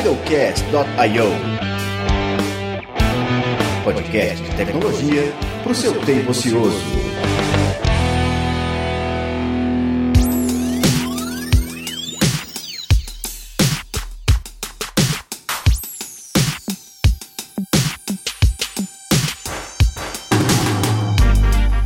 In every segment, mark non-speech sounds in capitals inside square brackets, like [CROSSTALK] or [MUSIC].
idlecast.io. Podcast de tecnologia para o seu tempo ocioso.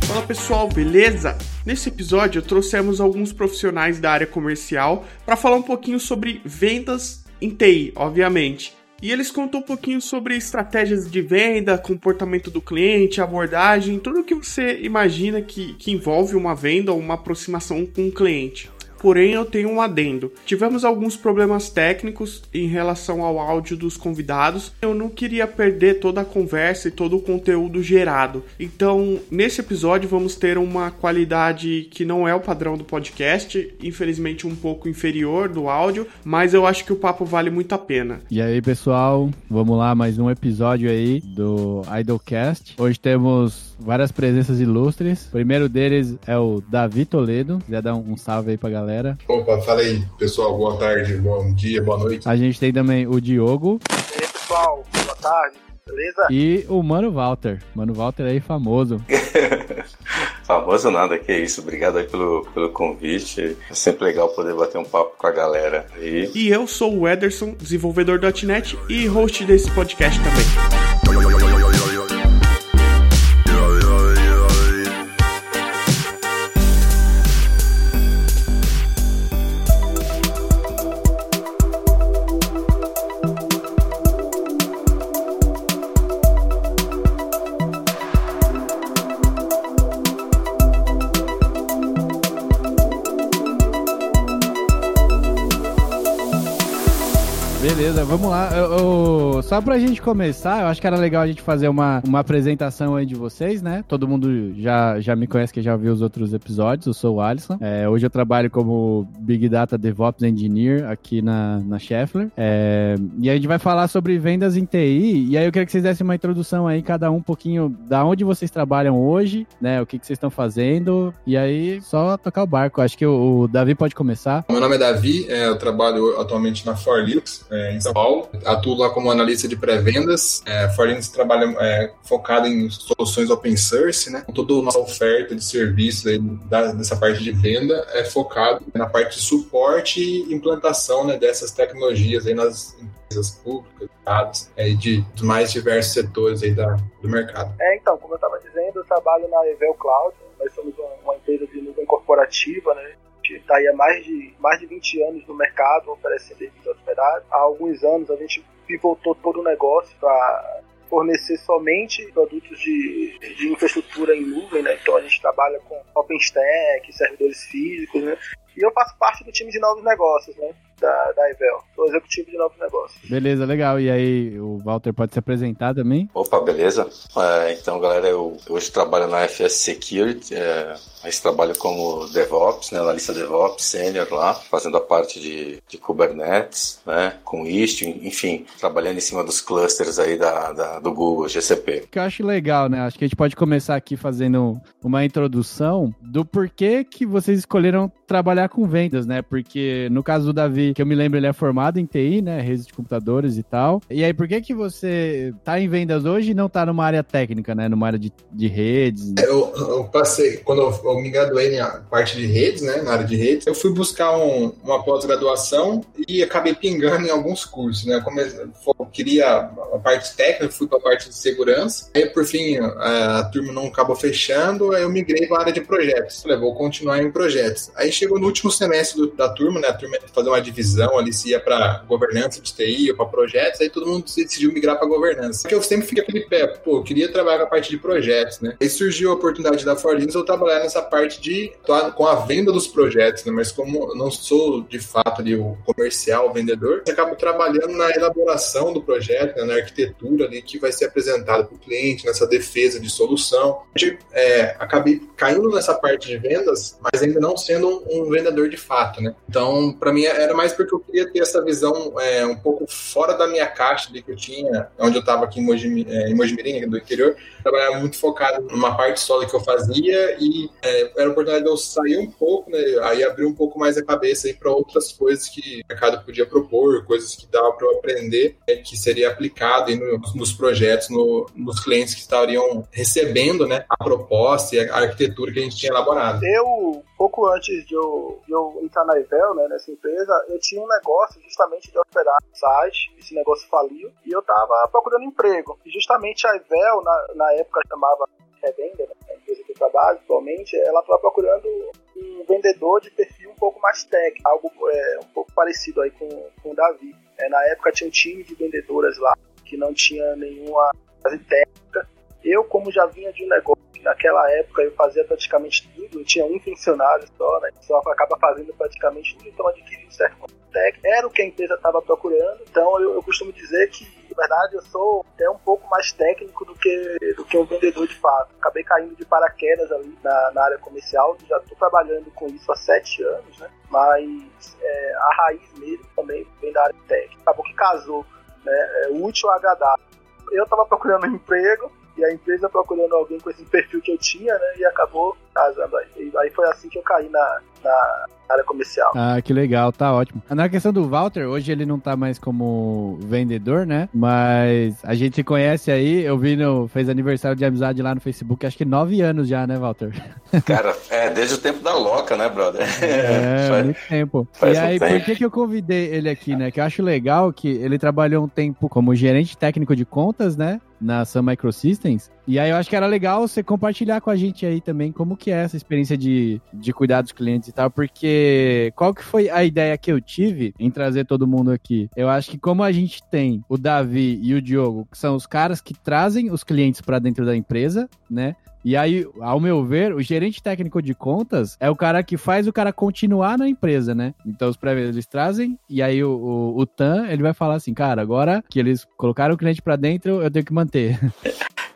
Fala pessoal, beleza? Nesse episódio trouxemos alguns profissionais da área comercial para falar um pouquinho sobre vendas em TI, obviamente. E eles contam um pouquinho sobre estratégias de venda, comportamento do cliente, abordagem, tudo o que você imagina que, que envolve uma venda ou uma aproximação com o cliente porém eu tenho um adendo. Tivemos alguns problemas técnicos em relação ao áudio dos convidados. Eu não queria perder toda a conversa e todo o conteúdo gerado. Então, nesse episódio vamos ter uma qualidade que não é o padrão do podcast, infelizmente um pouco inferior do áudio, mas eu acho que o papo vale muito a pena. E aí, pessoal, vamos lá, mais um episódio aí do Idolcast. Hoje temos várias presenças ilustres. O primeiro deles é o Davi Toledo. Quiser dar um salve aí pra galera galera. Opa, fala aí, pessoal. Boa tarde, bom dia, boa noite. A gente tem também o Diogo. E aí, pessoal. Boa tarde. Beleza? E o Mano Walter. Mano Walter aí, famoso. [LAUGHS] famoso nada, que isso. Obrigado aí pelo, pelo convite. É sempre legal poder bater um papo com a galera. E, e eu sou o Ederson, desenvolvedor do .NET e host desse podcast também. Vamos lá. Eu, eu, só pra gente começar, eu acho que era legal a gente fazer uma, uma apresentação aí de vocês, né? Todo mundo já, já me conhece, que já viu os outros episódios. Eu sou o Alisson. É, hoje eu trabalho como Big Data DevOps Engineer aqui na, na Scheffler. É, e a gente vai falar sobre vendas em TI. E aí eu queria que vocês dessem uma introdução aí, cada um um pouquinho da onde vocês trabalham hoje, né? O que, que vocês estão fazendo. E aí, só tocar o barco. Acho que o, o Davi pode começar. Meu nome é Davi, é, eu trabalho atualmente na Forlinux, é, em São Paulo. Atuo lá como analista de pré-vendas. É, a Forlinux trabalha é, focado em soluções open source, né? Toda a nossa oferta de serviços da, dessa parte de venda é focado na parte de suporte e implantação né, dessas tecnologias aí nas empresas públicas, estados, é, de, mais diversos setores aí da, do mercado. É, então, como eu estava dizendo, eu trabalho na Evel Cloud. Nós somos uma empresa de nuvem corporativa, né? Está aí há mais de, mais de 20 anos no mercado, oferecendo serviço hospedagem. Há alguns anos a gente pivotou todo o negócio para fornecer somente produtos de, de infraestrutura em nuvem, né? Então a gente trabalha com OpenStack, servidores físicos, né? E eu faço parte do time de novos negócios, né? Da, da Ivel. Sou executivo de novos negócios. Beleza, legal. E aí, o Walter pode se apresentar também? Opa, beleza. É, então, galera, eu hoje trabalho na FS Security. É, mas trabalho como DevOps, né? Analista DevOps, sênior lá, fazendo a parte de, de Kubernetes, né? Com Istio, enfim, trabalhando em cima dos clusters aí da, da, do Google, GCP. O que eu acho legal, né? Acho que a gente pode começar aqui fazendo uma introdução do porquê que vocês escolheram trabalhar com vendas, né? Porque no caso do Davi, que eu me lembro, ele é formado em TI, né? Redes de computadores e tal. E aí, por que que você tá em vendas hoje e não tá numa área técnica, né? Numa área de, de redes? Eu, eu passei, quando eu, eu me graduei na parte de redes, né? Na área de redes, eu fui buscar um, uma pós-graduação e acabei pingando em alguns cursos, né? Comecei, eu queria a parte técnica, fui para a parte de segurança. Aí, por fim, a, a turma não acabou fechando, aí eu migrei para a área de projetos. Falei, vou continuar em projetos. Aí chegou no último semestre do, da turma, né? A turma fazer uma ali, se ia para governança de TI ou para projetos, aí todo mundo decidiu migrar para governança. Porque eu sempre fiquei aquele pé, pô, eu queria trabalhar com a parte de projetos, né? Aí surgiu a oportunidade da Forlins eu trabalhar nessa parte de com a venda dos projetos, né? Mas como eu não sou de fato ali o comercial, o vendedor, eu acabo trabalhando na elaboração do projeto, né? na arquitetura ali que vai ser apresentada para o cliente, nessa defesa de solução. Eu, é, acabei caindo nessa parte de vendas, mas ainda não sendo um, um vendedor de fato, né? Então, para mim era mais mais porque eu queria ter essa visão é, um pouco fora da minha caixa de que eu tinha, onde eu estava aqui em, Mogi, é, Mojimirim, do interior, trabalhava muito focado numa parte só que eu fazia e é, era a oportunidade de eu sair um pouco, né, aí abrir um pouco mais a cabeça para outras coisas que o mercado podia propor, coisas que dava para eu aprender, é, que seria aplicado no, nos projetos, no, nos clientes que estariam recebendo né, a proposta e a arquitetura que a gente tinha elaborado. Eu, pouco antes de eu, de eu entrar na Evel, né, nessa empresa, eu tinha um negócio justamente de operar site, esse negócio faliu, e eu estava procurando emprego. E justamente a Evel, na, na época chamava Revenda, né, a empresa que eu trabalho atualmente, ela estava procurando um vendedor de perfil um pouco mais técnico, algo é, um pouco parecido aí com, com o Davi. É, na época tinha um time de vendedoras lá que não tinha nenhuma base técnica. Eu, como já vinha de um negócio, naquela época eu fazia praticamente tudo, eu tinha um funcionário só, né? Só acaba fazendo praticamente tudo, então adquiri um certo técnico. Era o que a empresa estava procurando, então eu, eu costumo dizer que na verdade, eu sou até um pouco mais técnico do que, do que um vendedor de fato. Acabei caindo de paraquedas ali na, na área comercial, já estou trabalhando com isso há sete anos, né? Mas é, a raiz mesmo também vem da área técnica. Acabou que casou, né? É, útil ao agradável. Eu estava procurando um emprego, e a empresa procurando alguém com esse perfil que eu tinha, né? E acabou casando aí. E aí foi assim que eu caí na, na área comercial. Ah, que legal, tá ótimo. Na questão do Walter, hoje ele não tá mais como vendedor, né? Mas a gente se conhece aí, eu vi no. fez aniversário de amizade lá no Facebook, acho que nove anos já, né, Walter? [LAUGHS] Cara, é desde o tempo da Loca, né, brother? É, [LAUGHS] faz, muito tempo. Faz e aí, tempo. por que, que eu convidei ele aqui, né? Que eu acho legal que ele trabalhou um tempo como gerente técnico de contas, né? Na Sun Microsystems. E aí eu acho que era legal você compartilhar com a gente aí também como que é essa experiência de, de cuidar dos clientes e tal, porque qual que foi a ideia que eu tive em trazer todo mundo aqui? Eu acho que como a gente tem o Davi e o Diogo, que são os caras que trazem os clientes para dentro da empresa, né? E aí, ao meu ver, o gerente técnico de contas é o cara que faz o cara continuar na empresa, né? Então os prévios eles trazem e aí o, o, o TAN, ele vai falar assim, cara, agora que eles colocaram o cliente para dentro, eu tenho que manter.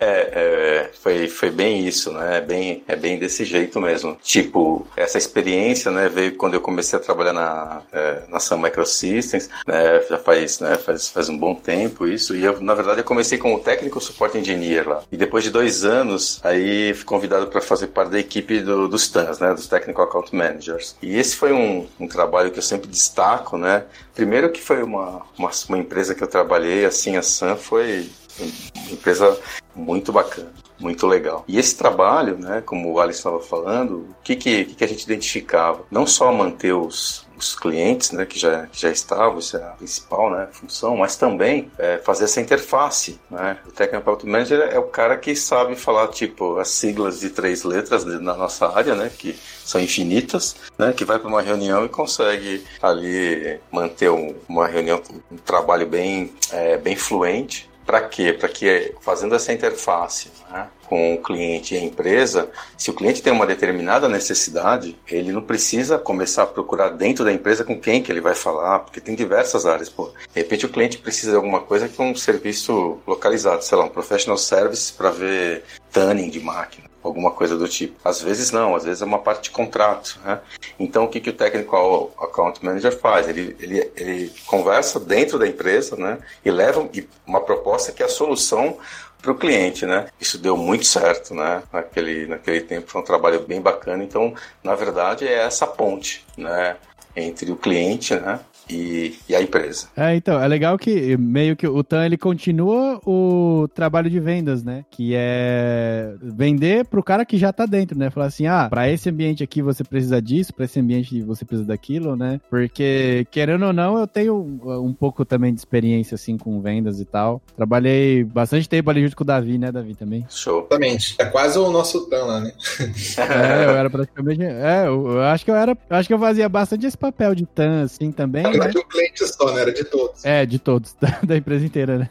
É, foi, foi bem isso, né? É bem, é bem desse jeito mesmo. Tipo, essa experiência, né, veio quando eu comecei a trabalhar na, é, na Sun Microsystems, né, já faz, né, faz, faz um bom tempo isso, e eu, na verdade, eu comecei como técnico suporte engineer lá. E depois de dois anos, aí fui convidado para fazer parte da equipe do, dos TANs, né, dos Technical Account Managers. E esse foi um, um trabalho que eu sempre destaco, né? Primeiro que foi uma, uma, uma empresa que eu trabalhei, assim, a Sun foi uma empresa muito bacana, muito legal. E esse trabalho, né, como o Alisson estava falando, o que, que, que a gente identificava? Não só manter os, os clientes, né, que já, que já estavam, isso é a principal né, função, mas também é, fazer essa interface. Né? O Technical Product Manager é o cara que sabe falar, tipo, as siglas de três letras na nossa área, né, que são infinitas, né, que vai para uma reunião e consegue ali manter um, uma reunião, um trabalho bem, é, bem fluente, para quê? Para que, fazendo essa interface né, com o cliente e a empresa, se o cliente tem uma determinada necessidade, ele não precisa começar a procurar dentro da empresa com quem que ele vai falar, porque tem diversas áreas. Pô, de repente o cliente precisa de alguma coisa que é um serviço localizado, sei lá, um professional service para ver tuning de máquina alguma coisa do tipo. Às vezes não, às vezes é uma parte de contrato. Né? Então o que, que o Technical Account Manager faz? Ele, ele, ele conversa dentro da empresa né? e leva uma proposta que é a solução para o cliente, né? Isso deu muito certo, né? Naquele, naquele tempo foi um trabalho bem bacana. Então, na verdade, é essa ponte, né? Entre o cliente, né? E, e, a empresa. É, então, é legal que meio que o TAN ele continua o trabalho de vendas, né? Que é vender pro cara que já tá dentro, né? Falar assim, ah, para esse ambiente aqui você precisa disso, para esse ambiente você precisa daquilo, né? Porque, querendo ou não, eu tenho um pouco também de experiência, assim, com vendas e tal. Trabalhei bastante tempo ali junto com o Davi, né, Davi, também? Show. Exatamente. É quase o nosso TAN lá, né? [LAUGHS] é, eu era praticamente... É, eu, eu acho que eu era... Eu acho que eu fazia bastante esse papel de TAN, assim, também, não é de um cliente só, né? Era de todos. É, de todos, [LAUGHS] da, da empresa inteira, né?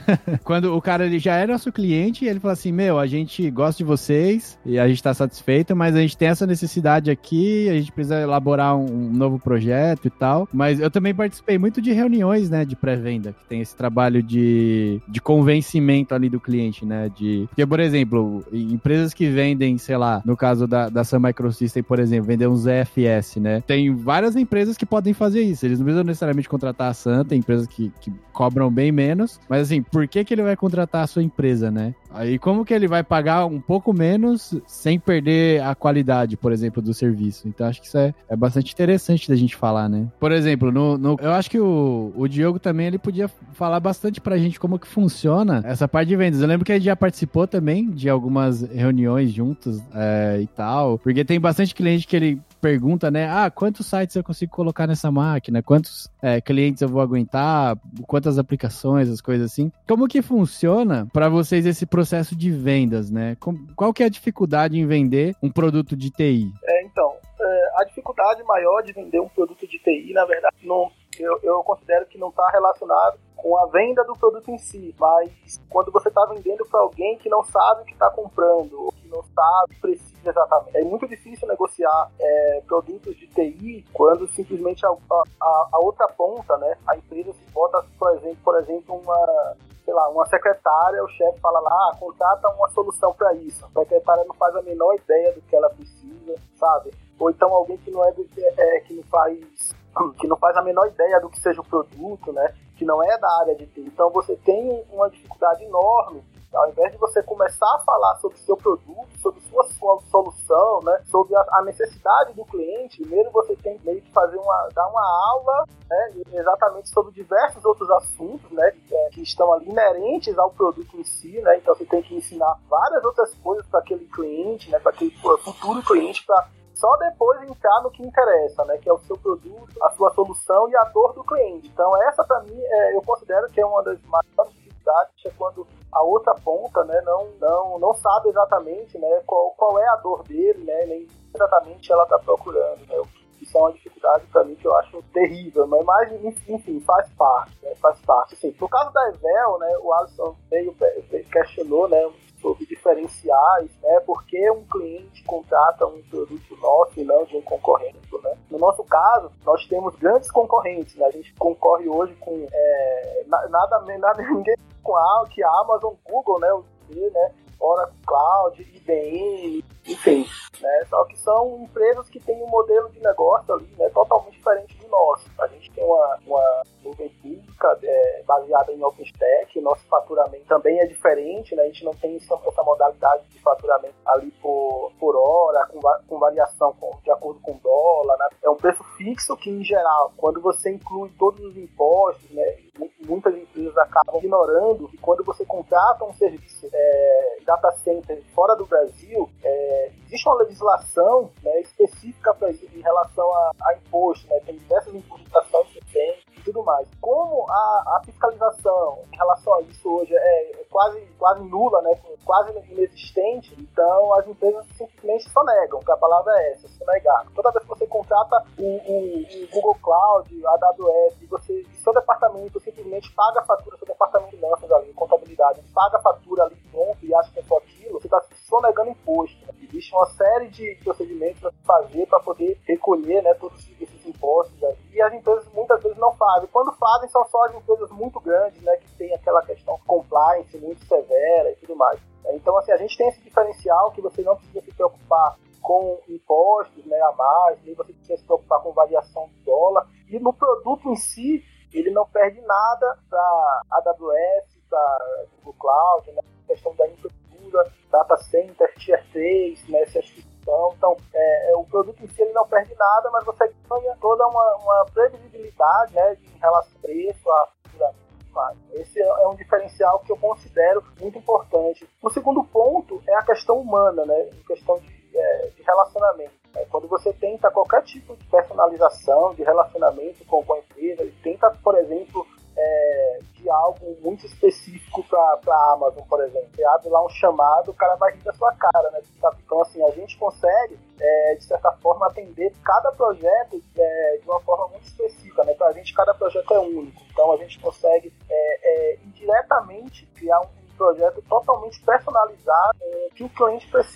[LAUGHS] Quando o cara ele já é nosso cliente, ele fala assim: Meu, a gente gosta de vocês e a gente tá satisfeito, mas a gente tem essa necessidade aqui, a gente precisa elaborar um, um novo projeto e tal. Mas eu também participei muito de reuniões, né, de pré-venda, que tem esse trabalho de, de convencimento ali do cliente, né? De, porque, por exemplo, empresas que vendem, sei lá, no caso da, da Sun Microsystem, por exemplo, vender um ZFS, né? Tem várias empresas que podem fazer isso. Eles não precisa necessariamente contratar a Sun, tem empresas que, que cobram bem menos, mas assim, por que, que ele vai contratar a sua empresa, né? Aí como que ele vai pagar um pouco menos sem perder a qualidade, por exemplo, do serviço? Então acho que isso é, é bastante interessante da gente falar, né? Por exemplo, no, no eu acho que o, o Diogo também ele podia falar bastante pra gente como que funciona essa parte de vendas. Eu lembro que ele já participou também de algumas reuniões juntos é, e tal, porque tem bastante cliente que ele pergunta, né? Ah, quantos sites eu consigo colocar nessa máquina? Quantos é, clientes eu vou aguentar? Quantas aplicações, as coisas assim. Como que funciona para vocês esse processo de vendas, né? Qual que é a dificuldade em vender um produto de TI? É, então, é, a dificuldade maior de vender um produto de TI, na verdade, não, eu, eu considero que não está relacionado com a venda do produto em si, mas quando você está vendendo para alguém que não sabe o que está comprando, ou que não sabe, precisa exatamente. É muito difícil negociar é, produtos de TI quando simplesmente a, a, a, outra ponta, né, a empresa se bota, por exemplo, por exemplo, uma sei lá, uma secretária, o chefe fala lá, ah, contrata uma solução para isso. A secretária não faz a menor ideia do que ela precisa, sabe? Ou então alguém que não é, é que não faz que não faz a menor ideia do que seja o produto, né? Que não é da área de TI. Então você tem uma dificuldade enorme ao invés de você começar a falar sobre seu produto, sobre sua, solução, né, sobre a, a, necessidade do cliente, primeiro você tem meio que fazer uma, dar uma aula né, exatamente sobre diversos outros assuntos né, é, que estão ali inerentes ao produto em si. Né, então você tem que ensinar várias outras coisas para aquele cliente, né, para aquele futuro cliente, para só depois entrar no que interessa, né, que é o seu produto, a sua solução e a dor do cliente. Então essa para mim é, eu considero que é uma das maiores dificuldades é quando a outra ponta, né, não, não, não sabe exatamente, né, qual, qual é a dor dele, né, nem exatamente ela está procurando, né, é uma dificuldade para mim que eu acho terrível, mas, mas enfim, faz parte, né, faz parte. Assim, no caso da Evel, né, o Alisson veio, questionou, né, sobre diferenciais, né? Por que um cliente contrata um produto nosso e não de um concorrente, né? No nosso caso, nós temos grandes concorrentes, né? A gente concorre hoje com é, nada, nada [LAUGHS] ninguém com a que a Amazon, Google, né? O né? Oracle Cloud, IBM, enfim, né? Só que são empresas que têm um modelo de negócio ali, né? Totalmente diferente do nosso. A gente tem uma, uma nuvem pública é, baseada em OpenStack, nosso faturamento também é diferente, né? A gente não tem essa, modalidade de faturamento ali por, por hora, com, com variação com, de acordo com dólar, né? É um preço fixo que, em geral, quando você inclui todos os impostos, né? Muitas empresas acabam ignorando que quando você contrata um serviço é, data center fora do Brasil, é, existe uma legislação né, específica para isso em relação a, a imposto, né? Tem diversas importações que tem e tudo mais. Como a, a fiscalização em relação a isso hoje é, é quase, quase nula, né? quase inexistente, então as empresas simplesmente só negam, que a palavra é essa, se negar. Toda vez que você contrata o, o, o Google Cloud, a AWS, você, seu departamento simplesmente paga a fatura, seu departamento de finanças ali, contabilidade, paga a fatura ali pronto e acha que é só aquilo, você está sonegando imposto. Existe uma série de procedimentos para fazer para poder recolher né, todos esses impostos ali. E as empresas muitas vezes não fazem. Quando fazem, são só as empresas muito grandes, né, que tem aquela questão compliance muito severa e tudo mais. Então, assim, a gente tem esse diferencial que você não precisa se preocupar com impostos né, a mais, nem você precisa se preocupar com variação do dólar. E no produto em si, ele não perde nada para AWS, para Google Cloud, né, questão da infraestrutura, data center, tier 3, né, certificação. Então, é, é, o produto em si ele não perde nada, mas você ganha toda uma, uma previsibilidade né, em relação ao preço, a esse é um diferencial que eu considero muito importante. O segundo ponto é a questão humana, né? A questão de, é, de relacionamento. É, quando você tenta qualquer tipo de personalização, abre lá um chamado, o cara vai rir da sua cara, né? Então, assim, a gente consegue, é, de certa forma, atender cada projeto é, de uma forma muito específica, né? Para a gente, cada projeto é único. Então, a gente consegue, é, é, indiretamente, criar um projeto totalmente personalizado é, que o cliente precisa,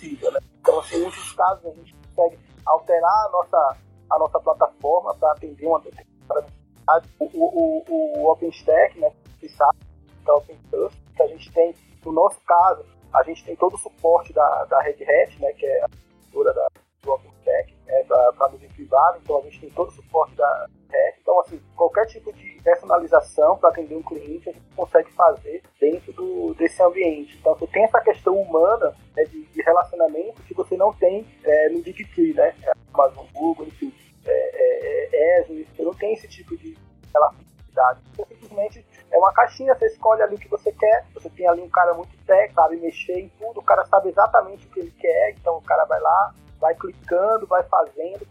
Então, você tem essa questão humana né, de, de, relacionamento que você não tem é, no Tree, né? Amazon, Google, enfim, é, é, é, Azure, você não tem esse tipo de relacionalidade. Você simplesmente é uma caixinha, você escolhe ali o que você quer, você tem ali um cara muito técnico, sabe mexer em tudo, o cara sabe exatamente o que ele quer, então o cara vai lá, vai clicando, vai fazendo,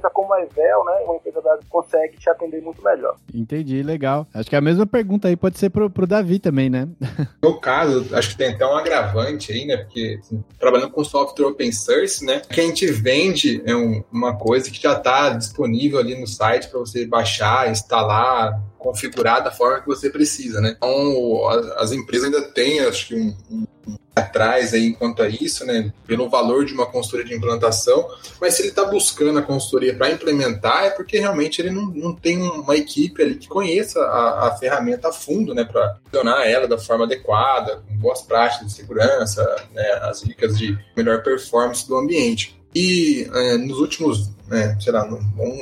empresa como a Evel, né? Uma empresa da consegue te atender muito melhor. Entendi, legal. Acho que a mesma pergunta aí pode ser pro, pro Davi também, né? No caso, acho que tem até um agravante aí, né? Porque assim, trabalhando com software open source, né? Que a gente vende é um, uma coisa que já está disponível ali no site para você baixar, instalar, configurar da forma que você precisa, né? Então, as, empresas ainda têm, acho que, um, um, um atrás aí quanto a isso, né? Pelo valor de uma consultoria de implantação, mas se ele está buscando a consultoria para implementar, é porque realmente ele não, não tem uma equipe ali que conheça a, a ferramenta a fundo, né? Para funcionar ela da forma adequada, com boas práticas de segurança, né, as dicas de melhor performance do ambiente. E é, nos últimos, né, sei lá,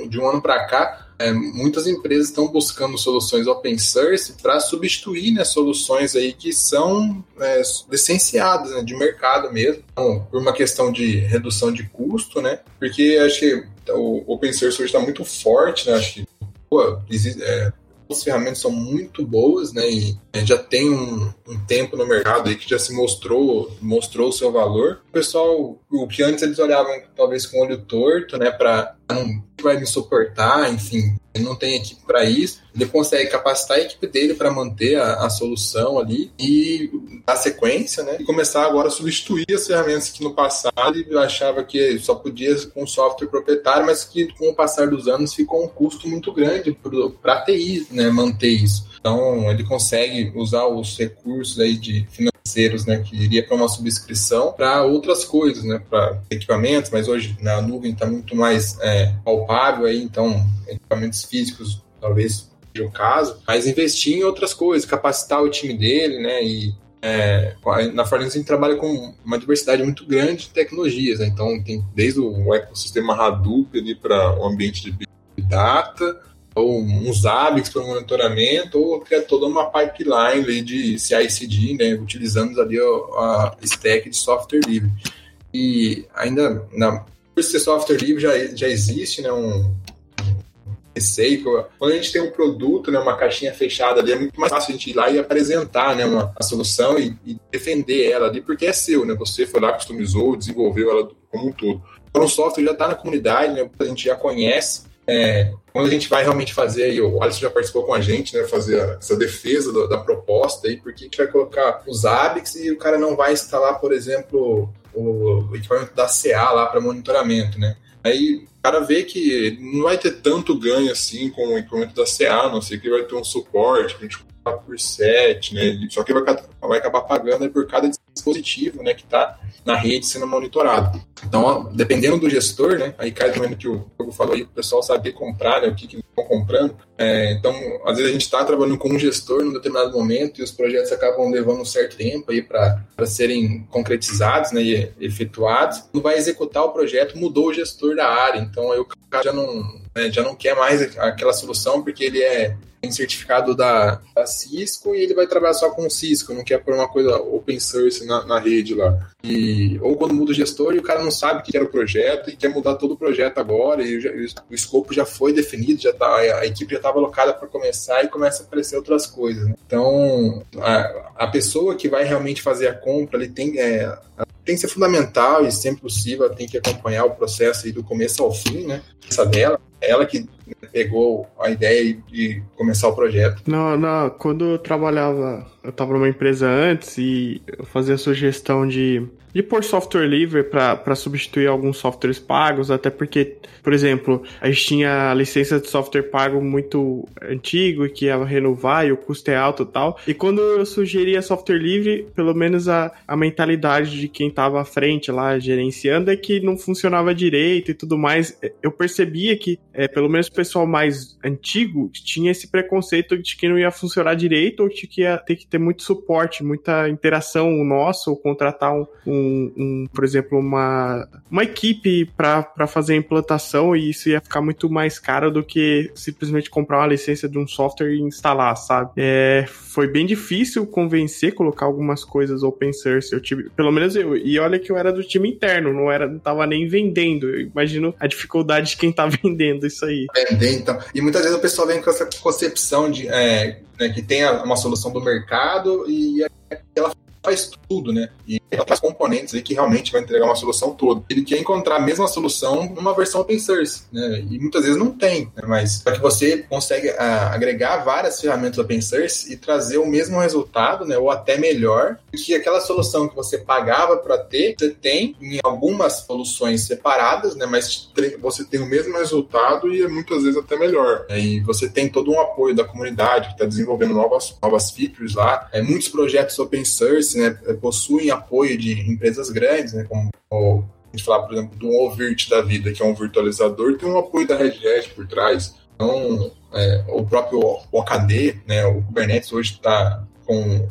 de um ano para cá, é, muitas empresas estão buscando soluções open source para substituir né, soluções aí que são é, licenciadas né, de mercado mesmo, então, por uma questão de redução de custo, né? Porque acho que o open source hoje está muito forte, né? Acho que pô, existe, é, as ferramentas são muito boas, né? E já tem um, um, tempo no mercado aí que já se mostrou mostrou o seu valor. O pessoal, o que antes eles olhavam talvez com olho torto, né? Para não vai me suportar, enfim, não tem equipe para isso, ele consegue capacitar a equipe dele para manter a, a, solução ali e dar sequência, né? E começar agora a substituir as ferramentas que no passado ele achava que só podia com software proprietário, mas que com o passar dos anos ficou um custo muito grande para a TI, né? Manter isso. Então ele consegue usar os recursos aí de financeiros, né, que iria para uma subscrição para outras coisas, né, para equipamentos, mas hoje na nuvem está muito mais é, palpável aí, então equipamentos físicos talvez seja o caso, mas investir em outras coisas, capacitar o time dele, né, e é, na Fortnite a gente trabalha com uma diversidade muito grande de tecnologias, né? então tem desde o ecossistema Hadoop ali para o ambiente de Big Data, ou uns ABICs para monitoramento, ou criar toda uma pipeline de CI/CD, né, utilizando ali a, stack de software livre. E ainda, na, por ser software livre, já, já existe né, um, receio. Quando a gente tem um produto, né, uma caixinha fechada ali, é muito mais fácil a gente ir lá e apresentar né, uma, a solução e, e defender ela ali, porque é seu, né? Você foi lá, customizou, desenvolveu ela como um todo. Então, o software já está na comunidade, né, a gente já conhece, é, quando a gente vai realmente fazer, e o Alisson já participou com a gente, né, fazer essa defesa do, da proposta aí, porque a gente vai colocar os ABICs e o cara não vai instalar, por exemplo, o, o equipamento da CA lá para monitoramento, né? Aí o cara vê que não vai ter tanto ganho assim com o equipamento da CA, não sei que vai ter um suporte 24 por 7, né? Só que vai, acabar pagando por cada dispositivo, né, que está na rede sendo monitorado. Então, dependendo do gestor, né, aí cai também no que o Hugo falou aí, o pessoal saber comprar, né, o que, que estão comprando. É, então, às vezes a gente está trabalhando com um gestor num determinado momento e os projetos acabam levando um certo tempo aí para serem concretizados, né, e efetuados. Não vai executar o projeto, mudou o gestor da área, então aí o cara já não, né, já não quer mais aquela solução porque ele é tem certificado da, da, Cisco e ele vai trabalhar só com o Cisco, não quer pôr uma coisa open source na, na, rede lá. E, ou quando muda o gestor e o cara não sabe o que era o projeto e quer mudar todo o projeto agora e o, o escopo já foi definido, já tá, a, equipe já estava alocada para começar e começa a aparecer outras coisas. Né? Então, a, a pessoa que vai realmente fazer a compra, ele tem, é, tem que ser fundamental e sempre possível tem que acompanhar o processo do começo ao fim, né? Essa dela, ela que pegou a ideia de começar o projeto. Não, não, quando eu trabalhava, eu estava numa empresa antes e eu fazia a sugestão de de pôr software livre para substituir alguns softwares pagos, até porque, por exemplo, a gente tinha licença de software pago muito antigo e que ia renovar e o custo é alto e tal. E quando eu sugeria software livre, pelo menos a, a mentalidade de quem estava à frente lá gerenciando é que não funcionava direito e tudo mais. Eu percebia que, é, pelo menos pessoal mais antigo tinha esse preconceito de que não ia funcionar direito ou de que ia ter que ter muito suporte, muita interação nossa, ou contratar um, um, um por exemplo, uma, uma equipe para fazer a implantação e isso ia ficar muito mais caro do que simplesmente comprar uma licença de um software e instalar, sabe? É, foi bem difícil convencer, colocar algumas coisas open source. Eu tive, pelo menos eu, e olha que eu era do time interno, não era, não tava nem vendendo. Eu imagino a dificuldade de quem tá [LAUGHS] vendendo isso aí. Vender, então. E muitas vezes o pessoal vem com essa concepção de é, né, que tem uma solução do mercado e ela faz tudo, né? E ela faz componentes aí que realmente vai entregar uma solução toda. Ele quer encontrar a mesma solução numa versão open source, né? E muitas vezes não tem, né? mas para que você consegue ah, agregar várias ferramentas open source e trazer o mesmo resultado, né? Ou até melhor, que aquela solução que você pagava para ter, você tem em algumas soluções separadas, né? Mas você tem o mesmo resultado e muitas vezes até melhor. E você tem todo um apoio da comunidade que está desenvolvendo novas, novas features lá. É, muitos projetos open source, né? Possuem apoio de empresas grandes, né? Como o, a gente falar, por exemplo, do Ovirt da vida, que é um virtualizador, tem um apoio da Red Hat por trás. Então, é, o próprio OKD, né? O Kubernetes hoje está com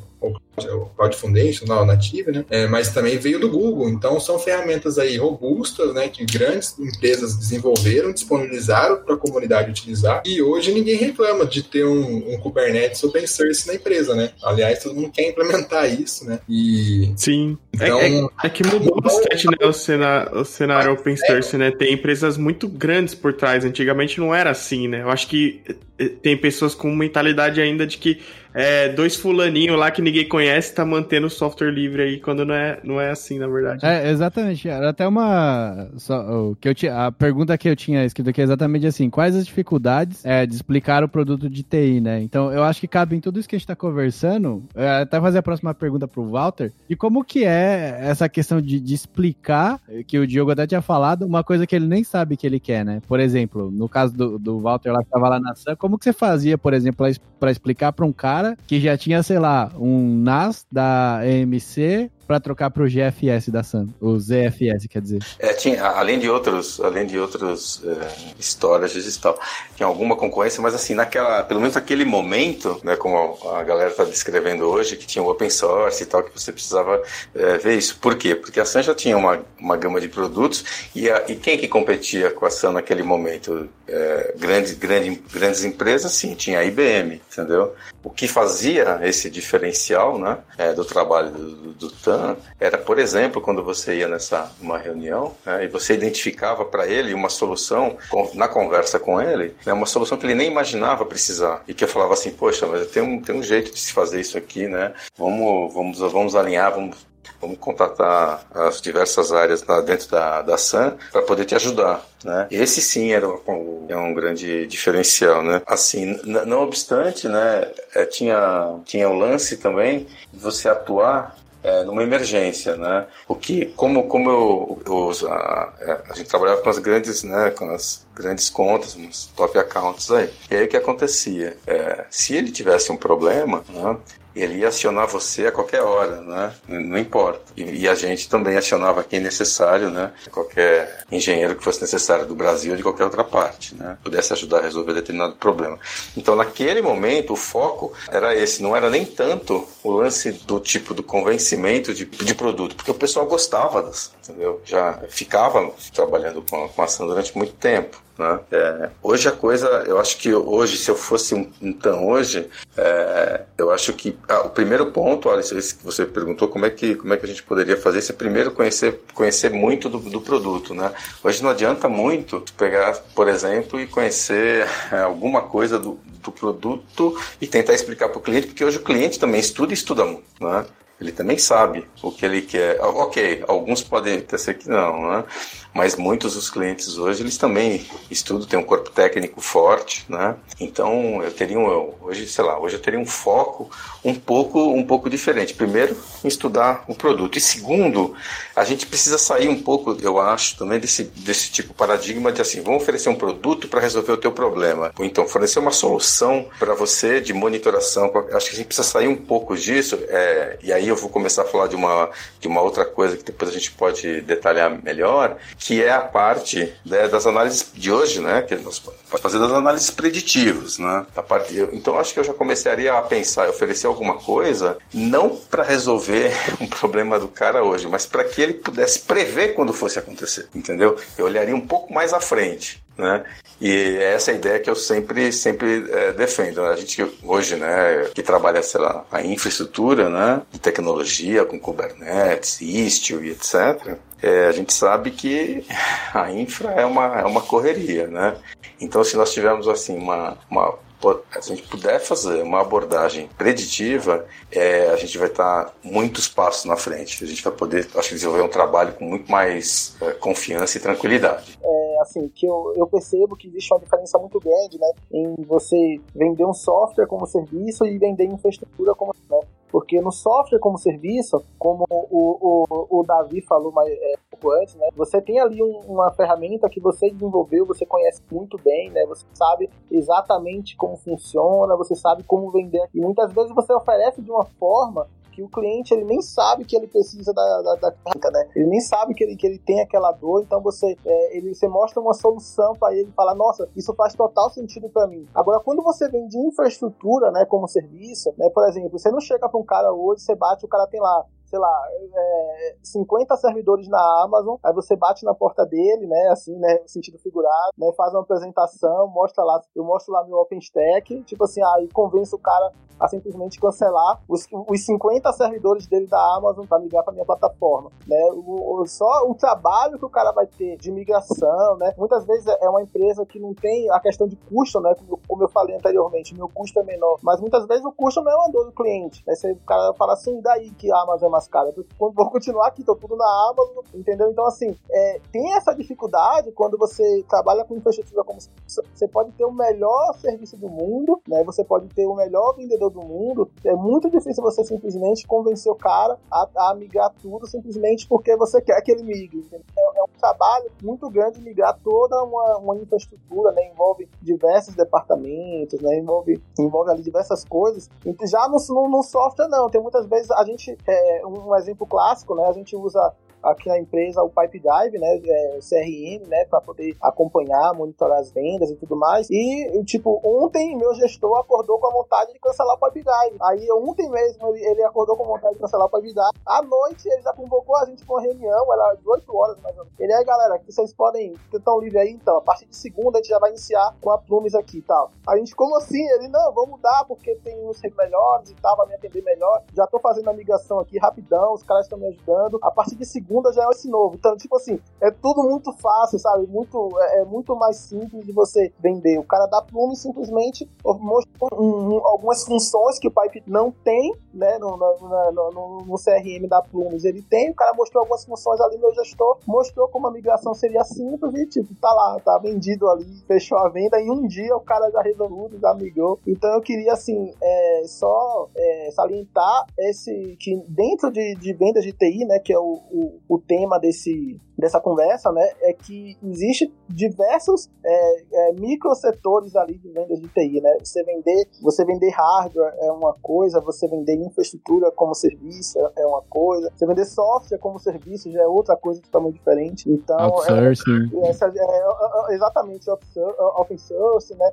Cloud Foundation, na nativa, né? É, mas também veio do Google. Então são ferramentas aí robustas, né? Que grandes empresas desenvolveram, disponibilizaram para a comunidade utilizar. E hoje ninguém reclama de ter um, um, Kubernetes open source na empresa, né? Aliás, todo mundo quer implementar isso, né? E sim. Então, é, é, é que mudou bastante né, o, cenário, o cenário open source, né? Tem empresas muito grandes por trás. Antigamente não era assim, né? Eu acho que eh, tem pessoas com mentalidade ainda de que é, dois fulaninhos lá que ninguém conhece tá mantendo o software livre aí, quando não é, não é assim, na verdade. É, exatamente. Era até uma. Só, o que eu tinha, a pergunta que eu tinha escrito aqui é exatamente assim: quais as dificuldades é, de explicar o produto de TI, né? Então, eu acho que cabe em tudo isso que a gente tá conversando, é, até fazer a próxima pergunta pro Walter, de como que é essa questão de, de explicar, que o Diogo até tinha falado, uma coisa que ele nem sabe que ele quer, né? Por exemplo, no caso do, do Walter lá que tava lá na SAM, como que você fazia, por exemplo, para explicar para um cara que já tinha, sei lá, um NAS da EMC para trocar para o GFS da Sun, o ZFS, quer dizer. É, tinha, além de outros, além de outros é, histórias e tal, tinha alguma concorrência, mas assim, naquela, pelo menos naquele momento, né, como a galera está descrevendo hoje, que tinha o open source e tal, que você precisava é, ver isso. Por quê? Porque a Sun já tinha uma, uma gama de produtos e, a, e quem que competia com a Sun naquele momento? É, grandes, grande, grandes empresas, sim, tinha a IBM, entendeu? O que fazia esse diferencial, né, é, do trabalho do, do, do Era, por exemplo, quando você ia nessa uma reunião né, e você identificava para ele uma solução com, na conversa com ele, né, uma solução que ele nem imaginava precisar e que eu falava assim, poxa, mas tem um, tem um jeito de se fazer isso aqui, né? Vamos, vamos, vamos alinhar, vamos vamos contatar as diversas áreas dentro da, da SAM para poder te ajudar. Né? Esse sim era um, é um grande diferencial, né? Assim, não obstante, né, é, tinha tinha o lance também de você atuar é, numa emergência, né? O que, como, como eu, eu a, é, a, gente trabalhava com as grandes, né, com as grandes contas, uns top accounts aí. E aí o que acontecia? É, se ele tivesse um problema, né, ele ia acionar você a qualquer hora, né? Não importa. E, e, a gente também acionava quem necessário, né? Qualquer engenheiro que fosse necessário do Brasil ou de qualquer outra parte, né? Pudesse ajudar a resolver determinado problema. Então, naquele momento, o foco era esse. Não era nem tanto o lance do tipo do convencimento de, de produto, porque o pessoal gostava das, entendeu? Já ficava trabalhando com, com a ação durante muito tempo. Né? É, hoje a coisa, eu acho que hoje, se eu fosse um, então hoje, é, eu acho que ah, o primeiro ponto, olha, esse que você perguntou, como é que como é que a gente poderia fazer isso? É primeiro conhecer conhecer muito do, do produto, né? Hoje não adianta muito pegar, por exemplo, e conhecer é, alguma coisa do, do produto e tentar explicar para o cliente, porque hoje o cliente também estuda estuda muito, né? Ele também sabe o que ele quer. Ok, alguns podem ter ser que não, né? Mas muitos dos clientes hoje eles também estudam, têm um corpo técnico forte, né? Então eu teria um, hoje, sei lá, hoje eu teria um foco um pouco um pouco diferente. Primeiro, em estudar o produto e segundo, a gente precisa sair um pouco, eu acho, também desse desse tipo de paradigma de assim, vamos oferecer um produto para resolver o teu problema, ou então fornecer uma solução para você de monitoração. Acho que a gente precisa sair um pouco disso, é, e aí eu vou começar a falar de uma, de uma outra coisa que depois a gente pode detalhar melhor, que é a parte né, das análises de hoje, né? Que nós podemos fazer das análises preditivas, né? A parte, então acho que eu já começaria a pensar, oferecer alguma coisa, não para resolver [LAUGHS] um problema do cara hoje, mas para que ele pudesse prever quando fosse acontecer, entendeu? Eu olharia um pouco mais à frente. Né? E essa é a ideia que eu sempre, sempre é, defendo. A gente hoje, né, que trabalha, sei lá, a infraestrutura, né, de tecnologia com Kubernetes, Istio e etc., é, a gente sabe que a infra é uma, é uma correria, né? Então, se nós tivermos, assim, uma, uma se a gente puder fazer uma abordagem preditiva, é, a gente vai estar muitos passos na frente. A gente vai poder, acho que, desenvolver um trabalho com muito mais é, confiança e tranquilidade. É, assim, que eu, eu percebo que existe uma diferença muito grande, né, em você vender um software como serviço e vender infraestrutura como, né, porque no software como serviço, como o, o, o Davi falou mais, é, pouco antes, né? Você tem ali um, uma ferramenta que você desenvolveu, você conhece muito bem, né? Você sabe exatamente como funciona, você sabe como vender. E muitas vezes você oferece de uma forma que o cliente ele nem sabe que ele precisa da, da, da carga, né? Ele nem sabe que ele, que ele tem aquela dor, então você, é, ele, você mostra uma solução para ele falar, nossa, isso faz total sentido para mim. Agora, quando você vende infraestrutura, né, como serviço, né, por exemplo, você não chega para um cara hoje, você bate, o cara tem lá sei lá, é, 50 servidores na Amazon, aí você bate na porta dele, né, assim, né, no sentido figurado, né, faz uma apresentação, mostra lá, eu mostro lá meu OpenStack, tipo assim, aí convence o cara a simplesmente cancelar os, os 50 servidores dele da Amazon para migrar para minha plataforma, né? O, o, só o trabalho que o cara vai ter de migração, né? Muitas vezes é uma empresa que não tem a questão de custo, né? Como, como eu falei anteriormente, meu custo é menor, mas muitas vezes o custo não é uma dor do cliente. Né? Você, o cara fala assim, daí que a Amazon Eu vou continuar aqui, tô tudo na Amazon, entendeu? Então, assim, é, tem essa dificuldade quando você trabalha com infraestrutura como você pode ter o melhor serviço do mundo, né? Você pode ter o melhor vendedor do mundo, é muito difícil você simplesmente convencer o cara a, a migrar tudo simplesmente porque você quer que ele migre. É, é, um trabalho muito grande migrar toda uma, uma infraestrutura, né? Envolve diversos departamentos, né? Envolve, envolve ali diversas coisas. Já no, no, no software, não. Tem muitas vezes a gente, é, um exemplo clássico, né? A gente usa aqui na empresa o Pipe Drive, né, é, CRM, né, para poder acompanhar, monitorar as vendas e tudo mais. E, tipo, ontem meu gestor acordou com a vontade de cancelar o Pipe Drive. Aí, ontem mesmo, ele, acordou com a vontade de cancelar o Pipe Drive. À noite, ele já convocou a gente para uma reunião, era de 8 horas mais ou menos. Ele aí, galera, que vocês podem, ter tão livre aí, então, a partir de segunda a gente já vai iniciar com a Plumes aqui e tal. A gente, como assim? Ele, não, vamos mudar porque tem uns melhores e tal, vai me atender melhor. Já tô fazendo a migração aqui rapidão, os caras estão me ajudando. A partir de segunda segunda já é esse novo. Então, tipo assim, é tudo muito fácil, sabe? Muito, é, é muito mais simples de você vender. O cara da Plume simplesmente mostrou um, um, algumas funções que o Pipe não tem, né? No, no, no, no, CRM da Plumes ele tem. O cara mostrou algumas funções ali, meu gestor mostrou como a migração seria simples e, tipo, tá lá, tá vendido ali, fechou a venda. Em um dia o cara já resolveu, já migrou. Então eu queria, assim, é, só é, salientar esse que dentro de, de vendas de TI, né? Que é o, o o tema desse, dessa conversa, né, é que existe diversos é, é, microsetores ali de vendas de TI, né? Você vender, você vender hardware é uma coisa, você vender infraestrutura como serviço é uma coisa, você vender software como serviço já é outra coisa totalmente diferente. Então, outsourcing. É, essa, é, exatamente, open source, né?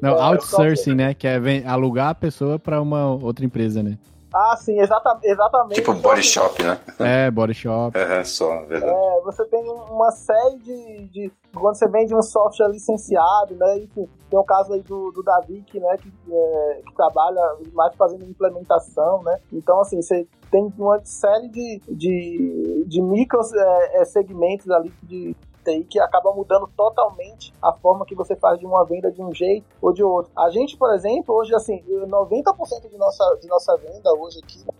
Não, outsourcing, né? Que é alugar a pessoa para uma outra empresa, né? Ah, sim, exata, exatamente. Tipo body shop, né? É, body shop. É, só, verdade. É, você tem uma série de, de. Quando você vende um software licenciado, né? Enfim, tem o caso aí do, do Davi, que, né, que, é, que trabalha mais fazendo implementação, né? Então, assim, você tem uma série de, de, de micro é, é segmentos ali de, TI que acaba mudando totalmente a forma que você faz de uma venda de um jeito ou de outro. A gente, por exemplo, hoje, assim, 90% de nossa, de nossa venda hoje aqui, né,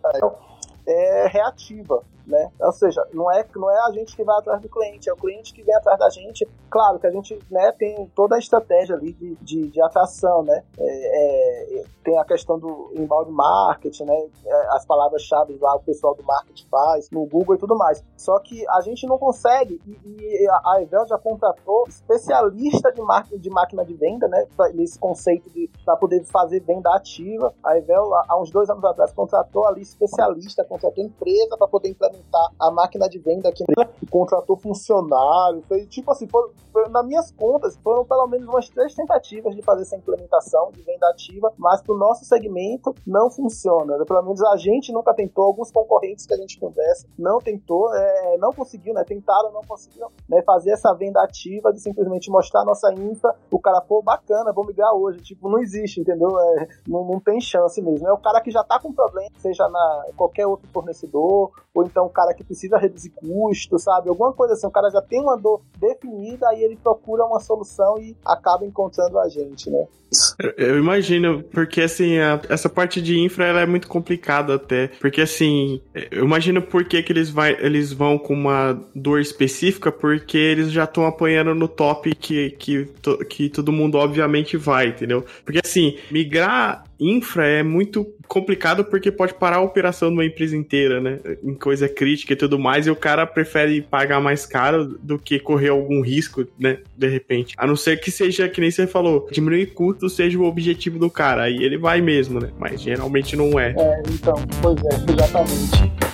é reativa né? Ou seja, não é, não é a gente que vai atrás do cliente, é o cliente que vem atrás da gente. Claro que a gente né, tem toda a estratégia ali de, de, de atração, né? É, é, tem a questão do inbound marketing, né? É, as palavras-chave lá o pessoal do marketing faz, no Google e tudo mais. Só que a gente não consegue, e, e a Evel já contratou especialista de, marketing, de máquina de venda, né? Nesse conceito de para poder fazer venda ativa. A Evel, há uns dois anos atrás, contratou ali especialista, contratou empresa para poder implementar a máquina de venda aqui, contratou funcionário, fez tipo assim, foi, foi, nas minhas contas, foram pelo menos umas três tentativas de fazer essa implementação de venda ativa, mas para o nosso segmento não funciona. Pelo menos a gente nunca tentou, alguns concorrentes que a gente conversa não tentou, é, não conseguiu, né? Tentaram, não conseguiram né, fazer essa venda ativa de simplesmente mostrar a nossa infra, o cara, pô, bacana, vou migrar hoje. Tipo, não existe, entendeu? É, não, não tem chance mesmo. É o cara que já tá com problema, seja na qualquer outro fornecedor, ou então o cara que precisa reduzir custos, sabe? Alguma coisa assim, o cara já tem uma dor definida, aí ele procura uma solução e acaba encontrando a gente, né? Eu imagino, porque assim, a, essa parte de infra ela é muito complicada até. Porque assim, eu imagino por que, que eles, vai, eles vão com uma dor específica, porque eles já estão apanhando no top que, que, que todo mundo obviamente vai, entendeu? Porque assim, migrar infra é muito complicado porque pode parar a operação de uma empresa inteira, né? Em coisa crítica e tudo mais, e o cara prefere pagar mais caro do que correr algum risco, né? De repente. A não ser que seja, que nem você falou, diminuir custo seja o objetivo do cara. Aí ele vai mesmo, né? Mas geralmente não é. É, então, pois é, exatamente.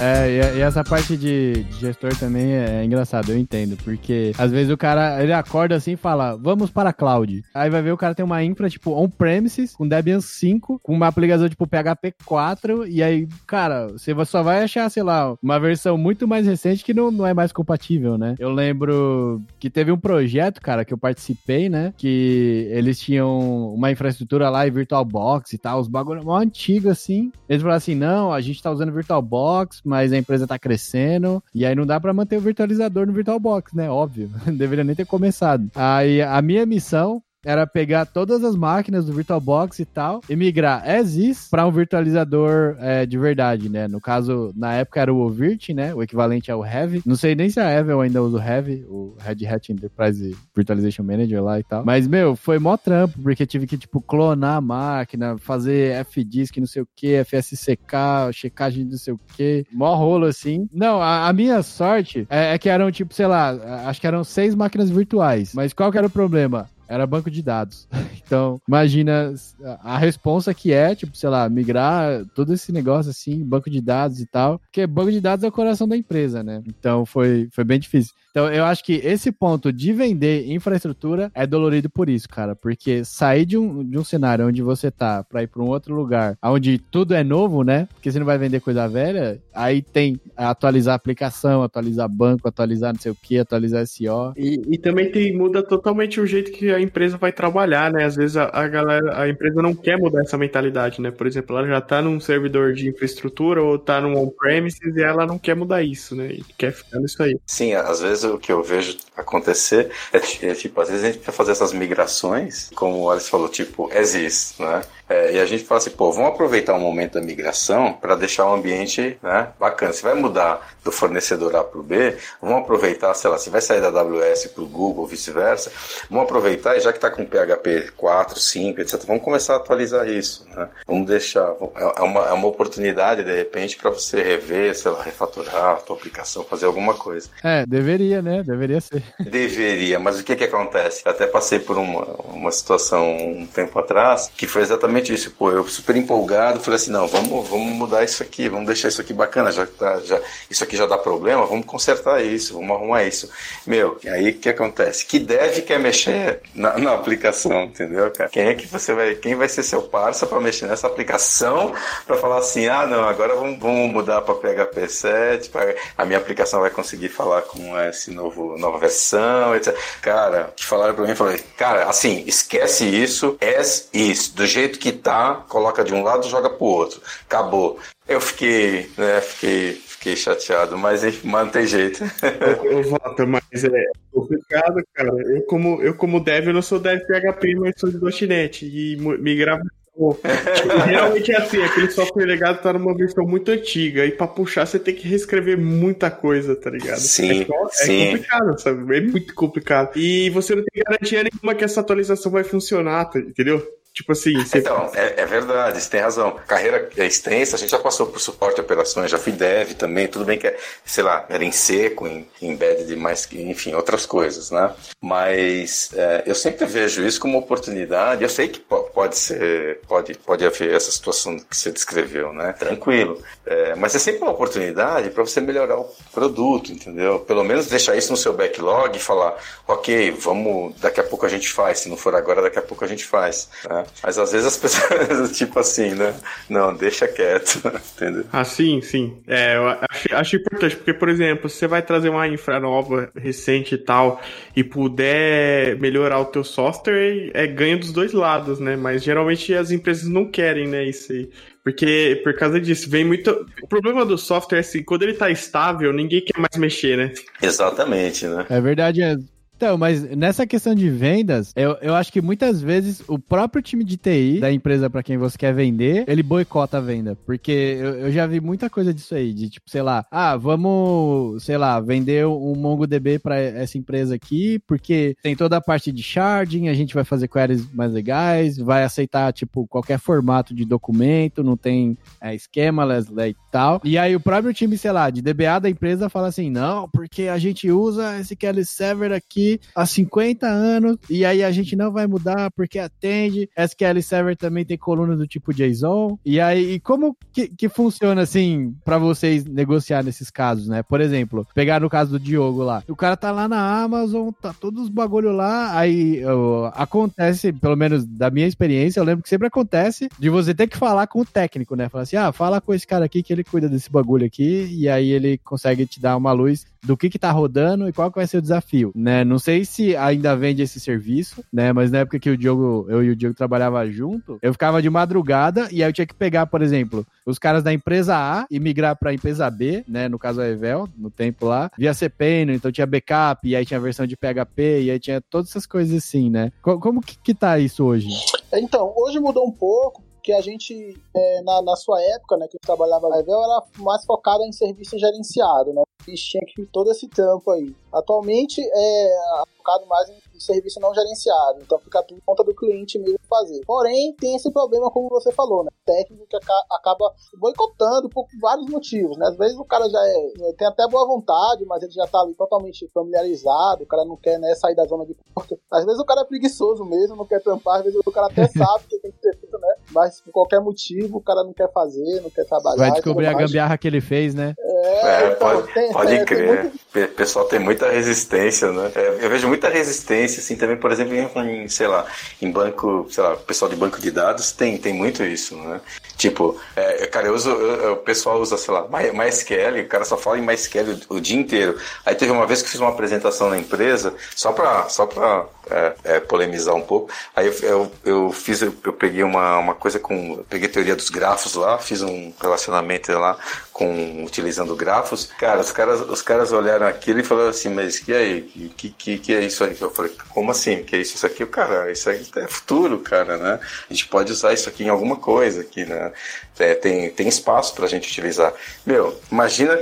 [LAUGHS] É, e, essa parte de, gestor também é, engraçado, eu entendo. Porque às vezes o cara ele acorda assim e fala: vamos para a cloud. Aí vai ver o cara tem uma infra, tipo, on-premises, com Debian 5, com uma aplicação tipo PHP 4. E aí, cara, você só vai achar, sei lá, uma versão muito mais recente que não, não é mais compatível, né? Eu lembro que teve um projeto, cara, que eu participei, né? Que eles tinham uma infraestrutura lá em VirtualBox e tal, os bagulho mó antigo assim. Eles falaram assim: não, a gente tá usando VirtualBox, mas a empresa tá crescendo, e aí não dá para manter o virtualizador no VirtualBox, né? Óbvio. [LAUGHS] Deveria nem ter começado. Aí a minha missão era pegar todas as máquinas do VirtualBox e tal e migrar as is para um virtualizador é, de verdade, né? No caso, na época era o Virt, né? O equivalente ao Heavy. Não sei nem se a Evel ainda usa o Heavy, o Red Hat Enterprise Virtualization Manager lá e tal. Mas, meu, foi mó trampo, porque tive que, tipo, clonar a máquina, fazer FDisk, não sei o que, FSCK, checagem não sei o que. Mó rolo, assim. Não, a, a minha sorte é, é que eram, tipo, sei lá, acho que eram seis máquinas virtuais. Mas qual que era o problema? Era banco de dados. [LAUGHS] Então, imagina a responsa que é, tipo, sei lá, migrar todo esse negócio assim, banco de dados e tal, porque banco de dados é o coração da empresa, né? Então foi, foi bem difícil. Então, eu acho que esse ponto de vender infraestrutura é dolorido por isso, cara. Porque sair de um, de um cenário onde você tá pra ir pra um outro lugar, onde tudo é novo, né? Porque você não vai vender coisa velha, aí tem atualizar aplicação, atualizar banco, atualizar não sei o que, atualizar SEO. E, e também tem, muda totalmente o jeito que a empresa vai trabalhar, né? Às vezes a, a galera, a empresa não quer mudar essa mentalidade, né? Por exemplo, ela já tá num servidor de infraestrutura ou tá num on-premises e ela não quer mudar isso, né? E quer ficar nisso aí. Sim, às vezes o que eu vejo acontecer é, é, tipo, às vezes a gente precisa fazer essas migrações, como o Alice falou, tipo, existe, né? É, e a gente fala assim, pô, vamos aproveitar o momento da migração para deixar o ambiente né, bacana. Se vai mudar do fornecedor A para o B, vamos aproveitar, sei lá, se vai sair da AWS para o Google, vice-versa, vamos aproveitar e já que está com PHP 4, 5, etc., vamos começar a atualizar isso. Né? Vamos deixar, é, é uma, é uma oportunidade, de repente, para você rever, sei lá, refatorar a tua aplicação, fazer alguma coisa. É, deveria, né? Deveria ser. Deveria, mas o que que acontece? Até passei por uma, uma situação um tempo atrás que foi exatamente exatamente isso. Pô, eu super empolgado, falei assim, não, vamos, vamos mudar isso aqui, vamos deixar isso aqui bacana, já, tá, já isso aqui já dá problema, vamos consertar isso, vamos arrumar isso. Meu, aí o que acontece? Que deve quer mexer na, na, aplicação, entendeu, cara? Quem é que você vai, quem vai ser seu parça para mexer nessa aplicação para falar assim, ah, não, agora vamos, vamos mudar para PHP 7, pra, a minha aplicação vai conseguir falar com esse novo nova versão, etc. Cara, que falaram para mim, falei, cara, assim, esquece isso, as is, do jeito que tá, coloca de um lado joga pro outro. Acabou. eu fiquei, né, fiquei, fiquei chateado, mas mas não tem jeito. Eu, voto, mas é complicado, cara. Eu como, eu como dev, eu não sou dev PHP, mas sou de .NET e migrar Tipo, [LAUGHS] realmente é assim, aquele software legado tá numa versão muito antiga e pra puxar você tem que reescrever muita coisa, tá ligado? Sim, é, é sim. complicado, sabe? É muito complicado. E você não tem garantia nenhuma que essa atualização vai funcionar, tá, entendeu? Tipo assim. Você... Então, é, é, verdade, você tem razão. Carreira é extensa, a gente já passou por suporte de operações, já fui dev também, tudo bem que, é, sei lá, era em seco, em, em embedded, mais, enfim, outras coisas, né? Mas é, eu sempre vejo isso como oportunidade. Eu sei que pode ser, pode, pode haver essa situação que você descreveu, né? Tranquilo. É, mas é sempre uma oportunidade para você melhorar o produto, entendeu? Pelo menos deixar isso no seu backlog e falar, ok, vamos, daqui a pouco a gente faz, se não for agora, daqui a pouco a gente faz. Né? Mas às vezes as pessoas, [LAUGHS] tipo assim, né? Não, deixa quieto, [LAUGHS] entendeu? Ah, sim, sim. É, eu acho, acho importante, porque, por exemplo, se você vai trazer uma infra nova, recente e tal, e puder melhorar o teu software, é ganho dos dois lados, né? Mas geralmente as empresas não querem, né, isso aí. Porque, por causa disso, vem muito. O problema do software é assim, quando ele tá estável, ninguém quer mais mexer, né? Exatamente, né? É verdade, é. Então, mas nessa questão de vendas, eu, eu acho que muitas vezes o próprio time de TI da empresa para quem você quer vender, ele boicota a venda. Porque eu, eu, já vi muita coisa disso aí, de tipo, sei lá, ah, vamos, sei lá, vender um MongoDB para essa empresa aqui, porque tem toda a parte de sharding, a gente vai fazer queries mais legais, vai aceitar, tipo, qualquer formato de documento, não tem é, esquema e tal. E aí o próprio time, sei lá, de DBA da empresa fala assim, não, porque a gente usa esse Kelly Server aqui há 50 anos e aí a gente não vai mudar porque atende. SQL Server também tem coluna do tipo JSON. E aí, e como que, que funciona assim para vocês negociar nesses casos, né? Por exemplo, pegar no caso do Diogo lá. O cara tá lá na Amazon, tá todos os bagulho lá, aí acontece, pelo menos da minha experiência, eu lembro que sempre acontece de você ter que falar com o técnico, né? Falar assim: "Ah, fala com esse cara aqui que ele cuida desse bagulho aqui" e aí ele consegue te dar uma luz do que que tá rodando e qual que vai ser o desafio, né? Não sei se ainda vende esse serviço, né? Mas na época que o Diogo, eu e o Diogo trabalhava junto, eu ficava de madrugada e aí eu tinha que pegar, por exemplo, os caras da empresa A e migrar para a empresa B, né? No caso a Evel, no tempo lá, via CPN, então tinha backup, e aí tinha a versão de PHP, e aí tinha todas essas coisas assim, né? Como que, que tá isso hoje? Então, hoje mudou um pouco, que a gente, é, na, na sua época, né, que eu trabalhava na Evel, era mais focada em serviço gerenciado, né? E tinha que todo esse tampo aí. Atualmente é focado mais em serviço não gerenciado, então fica tudo em conta do cliente mesmo fazer. Porém, tem esse problema, como você falou, né? técnico que acaba boicotando por vários motivos, né? Às vezes o cara já é, tem até boa vontade, mas ele já tá ali totalmente familiarizado, o cara não quer né, sair da zona de conforto. Às vezes o cara é preguiçoso mesmo, não quer tampar, às vezes o cara até [LAUGHS] sabe que tem que ser? Mas por qualquer motivo o cara não quer fazer, não quer trabalhar. Vai descobrir a gambiarra que ele fez, né? É, é então, pode, tem, pode é, crer. Muito... O pessoal tem muita resistência, né? É, eu vejo muita resistência, assim, também, por exemplo, em, sei lá, em banco, sei lá, pessoal de banco de dados tem, tem muito isso, né? Tipo, é, cara, eu uso, eu, o pessoal usa, sei lá, MySQL, o cara só fala em MySQL o, o, dia inteiro. Aí teve uma vez que eu fiz uma apresentação na empresa, só pra, só pra é, é, polemizar um pouco. Aí eu, eu, eu fiz, eu, eu, peguei uma, uma coisa com, eu peguei teoria dos grafos lá, fiz um relacionamento lá com, utilizando grafos. Cara, os caras, os caras olharam aquilo e falaram assim, mas que aí, que, que, que é isso aí? Eu falei, como assim? Que é isso? Isso aqui, cara, isso aí é futuro, cara, né? A gente pode usar isso aqui em alguma coisa aqui, né? É, tem, tem espaço para a gente utilizar. Meu, imagina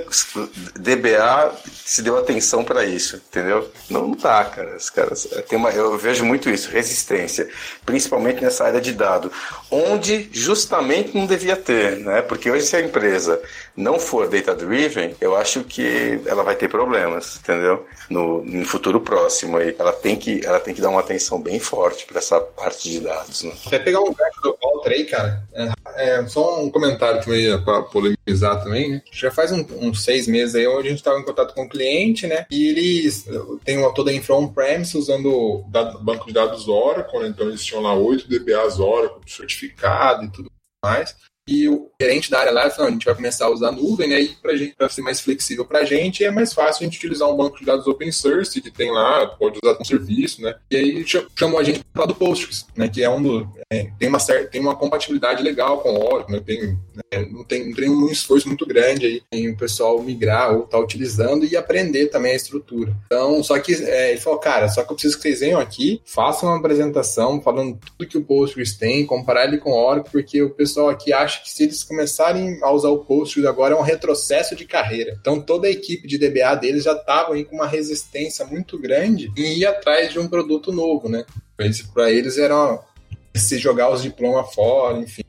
DBA se deu atenção para isso, entendeu? Não, dá, cara. Os caras, é, tem uma, eu vejo muito isso, resistência, principalmente nessa área de dado, onde justamente não devia ter, né? Porque hoje se a empresa não for data-driven, eu acho que ela vai ter problemas, entendeu? No, no futuro próximo aí. Ela tem que, ela tem que dar uma atenção bem forte para essa parte de dados, né? Quer pegar um gancho do Walter aí, cara? É, é só um um comentário também para polemizar também, né? Já faz um, uns seis meses aí onde a gente estava em contato com o cliente, né? E eles têm uma, toda infra on-premise usando o banco de dados Oracle, né? Então eles tinham lá oito DBAs Oracle certificado e tudo mais. E o gerente da área lá falou: a gente vai começar a usar a nuvem, né? E pra, gente, pra ser mais flexível pra gente, é mais fácil a gente utilizar um banco de dados open source que tem lá, pode usar com serviço, né? E aí chamou a gente para do Postgres, né? Que é um do. É, tem, uma certa, tem uma compatibilidade legal com o Oracle, né? Tem, né? Não, tem, não tem um esforço muito grande aí em o pessoal migrar ou tá utilizando e aprender também a estrutura. Então, só que é, ele falou, cara, só que eu preciso que vocês venham aqui, façam uma apresentação falando tudo que o Postgres tem, comparar ele com o Oracle, porque o pessoal aqui acha que se eles começarem a usar o Postgres agora é um retrocesso de carreira. Então, toda a equipe de DBA deles já estava com uma resistência muito grande em ir atrás de um produto novo, né? Para eles era se jogar os diplomas fora, enfim.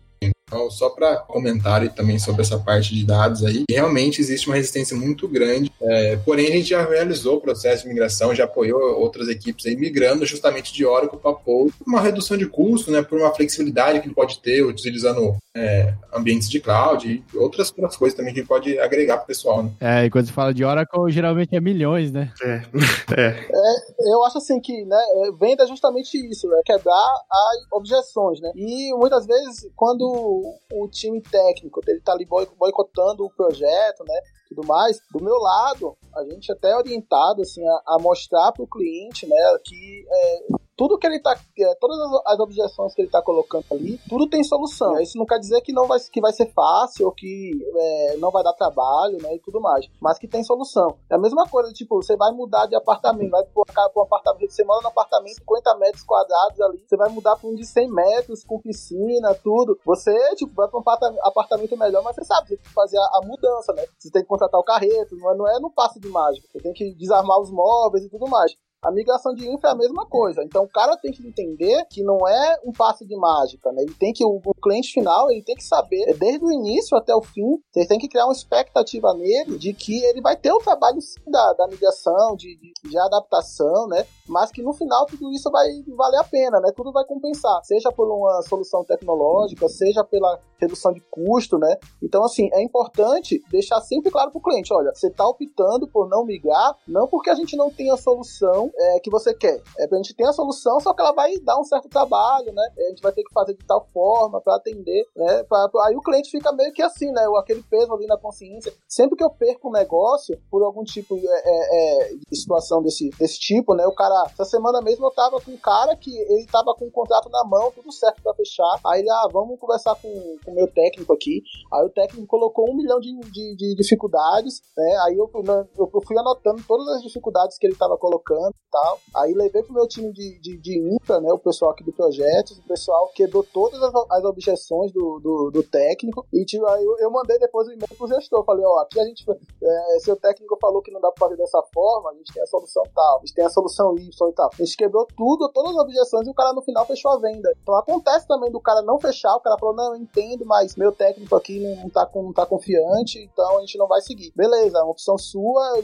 Então, só para comentário também sobre essa parte de dados aí, realmente existe uma resistência muito grande. É, porém, a gente já realizou o processo de migração, já apoiou outras equipes aí migrando justamente de Oracle para Power, uma redução de custo, né, por uma flexibilidade que ele pode ter utilizando é, ambientes de cloud e outras, outras coisas também que ele pode agregar para o pessoal. Né? É, e quando você fala de Oracle, geralmente é milhões, né? É. [LAUGHS] é. é eu acho assim que, né, venda justamente isso, é quebrar as objeções, né? E muitas vezes, quando o time técnico ele tá ali boicotando o projeto, né? Tudo mais. Do meu lado, a gente até é orientado assim a, a mostrar para o cliente, né, que é, tudo que ele tá. É, todas as objeções que ele tá colocando ali, tudo tem solução. Isso não quer dizer que não vai, que vai ser fácil ou que é, não vai dar trabalho, né? E tudo mais. Mas que tem solução. É a mesma coisa, tipo, você vai mudar de apartamento, vai para um apartamento, você mora num apartamento 50 metros quadrados ali, você vai mudar para um de 100 metros, com piscina, tudo. Você, tipo, vai para um apartamento melhor, mas você sabe, você tem que fazer a, a mudança, né? Você tem que contratar o carreto, não é, não é no passe de mágica. Você tem que desarmar os móveis e tudo mais. A migração de infra é a mesma coisa. Então o cara tem que entender que não é um passe de mágica, né? Ele tem que, o, o cliente final, ele tem que saber, é desde o início até o fim, você tem que criar uma expectativa nele de que ele vai ter o trabalho sim, da, da migração, de, de, de, adaptação, né? Mas que no final tudo isso vai valer a pena, né? Tudo vai compensar, seja por uma solução tecnológica, seja pela redução de custo, né? Então, assim, é importante deixar sempre claro para o cliente: olha, você está optando por não migrar, não porque a gente não tem a solução é, que você quer. É, a gente tem a solução, só que ela vai dar um certo trabalho, né? A gente vai ter que fazer de tal forma para atender, né? Pra, aí o cliente fica meio que assim, né? Aquele peso ali na consciência. Sempre que eu perco um negócio por algum tipo é, é, é, de situação desse, desse tipo, né? O cara, essa semana mesmo eu tava com um cara que ele tava com um contrato na mão, tudo certo para fechar. Aí ele, ah, vamos conversar com o meu técnico aqui. Aí o técnico colocou um milhão de, de, de dificuldades, né? Aí eu, eu fui anotando todas as dificuldades que ele tava colocando tal. Aí levei pro meu time de, de, de infra, né? O pessoal aqui do projeto, o pessoal quebrou todas as, as objeções do, do, do, técnico. E tipo, aí eu, eu mandei depois o e-mail pro gestor. Falei, ó, aqui a gente. É, seu técnico falou que não dá pra fazer dessa forma, a gente tem a solução tal, a gente tem a solução Y e tal. A gente quebrou tudo, todas as objeções, e o cara no final fechou a venda. Então acontece também do cara não fechar, o cara falou, não, eu entendo, mas meu técnico aqui não tá, não tá confiante, então a gente não vai seguir. Beleza, é uma opção sua,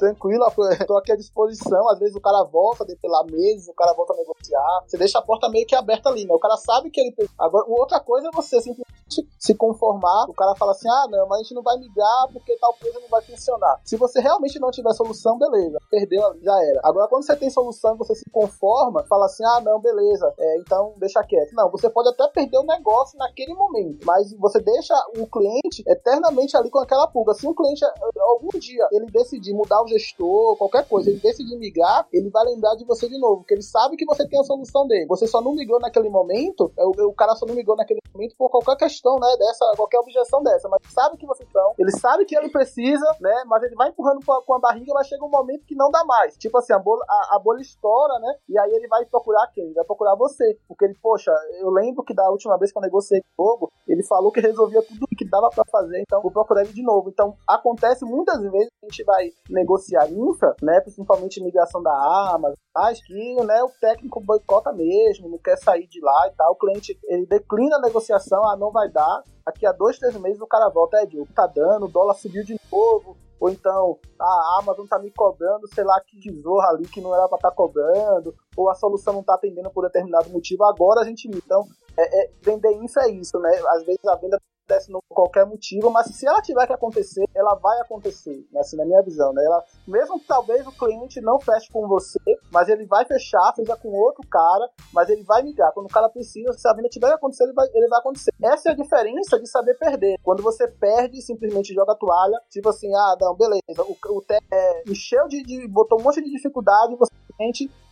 tranquilo, tô aqui à disposição. Às vezes o cara volta pela mesa, o cara volta a negociar. Você deixa a porta meio que aberta ali, né? O cara sabe que ele. Agora, outra coisa é você simplesmente se conformar. O cara fala assim: ah, não, mas a gente não vai migrar porque tal coisa não vai funcionar. Se você realmente não tiver solução, beleza, perdeu já era. Agora, quando você tem solução você se conforma, fala assim: ah, não, beleza, é, então deixa quieto. Não, você pode até perder o negócio naquele momento, mas você deixa o cliente eternamente ali com aquela pulga. Se um cliente, algum dia, ele decidir mudar o gestor, qualquer coisa, ele decidir migrar, ele vai lembrar de você de novo, porque ele sabe que você tem a solução dele. Você só não migrou naquele momento, é, o, o cara só não migrou naquele momento por qualquer questão, né, dessa, qualquer objeção dessa, mas sabe que você são, ele sabe que ele precisa, né, mas ele vai empurrando com a barriga, mas chega um momento que não dá mais. Tipo assim, a bolha, a, a estoura, né, e aí ele vai procurar quem? Vai procurar você, porque ele, poxa, eu lembro que da última vez que eu negociei com o Globo, ele falou que resolvia tudo que dava para fazer, então vou procurar ele de novo. Então, acontece muitas vezes a gente vai negociar infra, né, principalmente migração da Amazon, mas que, né, o técnico boicota mesmo, não quer sair de lá e tal, o cliente, ele declina a negociação, ah, não vai dar, daqui a dois, três meses o cara volta, é, Diogo, tá dando, o dólar subiu de novo, ou então a Amazon tá me cobrando, sei lá, que tesoura ali que não era para estar tá cobrando, ou a solução não tá atendendo por determinado motivo, agora a gente. Então, é, é, vender infra é isso, né? Às vezes a venda acontece por qualquer motivo, mas se ela tiver que acontecer, ela vai acontecer, né? assim, na minha visão, né? Ela, mesmo que talvez o cliente não feche com você, mas ele vai fechar, seja com outro cara, mas ele vai migrar. Quando o cara precisa, se a venda tiver que acontecer, ele vai, ele vai acontecer. Essa é a diferença de saber perder. Quando você perde simplesmente joga a toalha, tipo assim, ah, não, beleza, o, o é, encheu de, de, botou um monte de dificuldade, você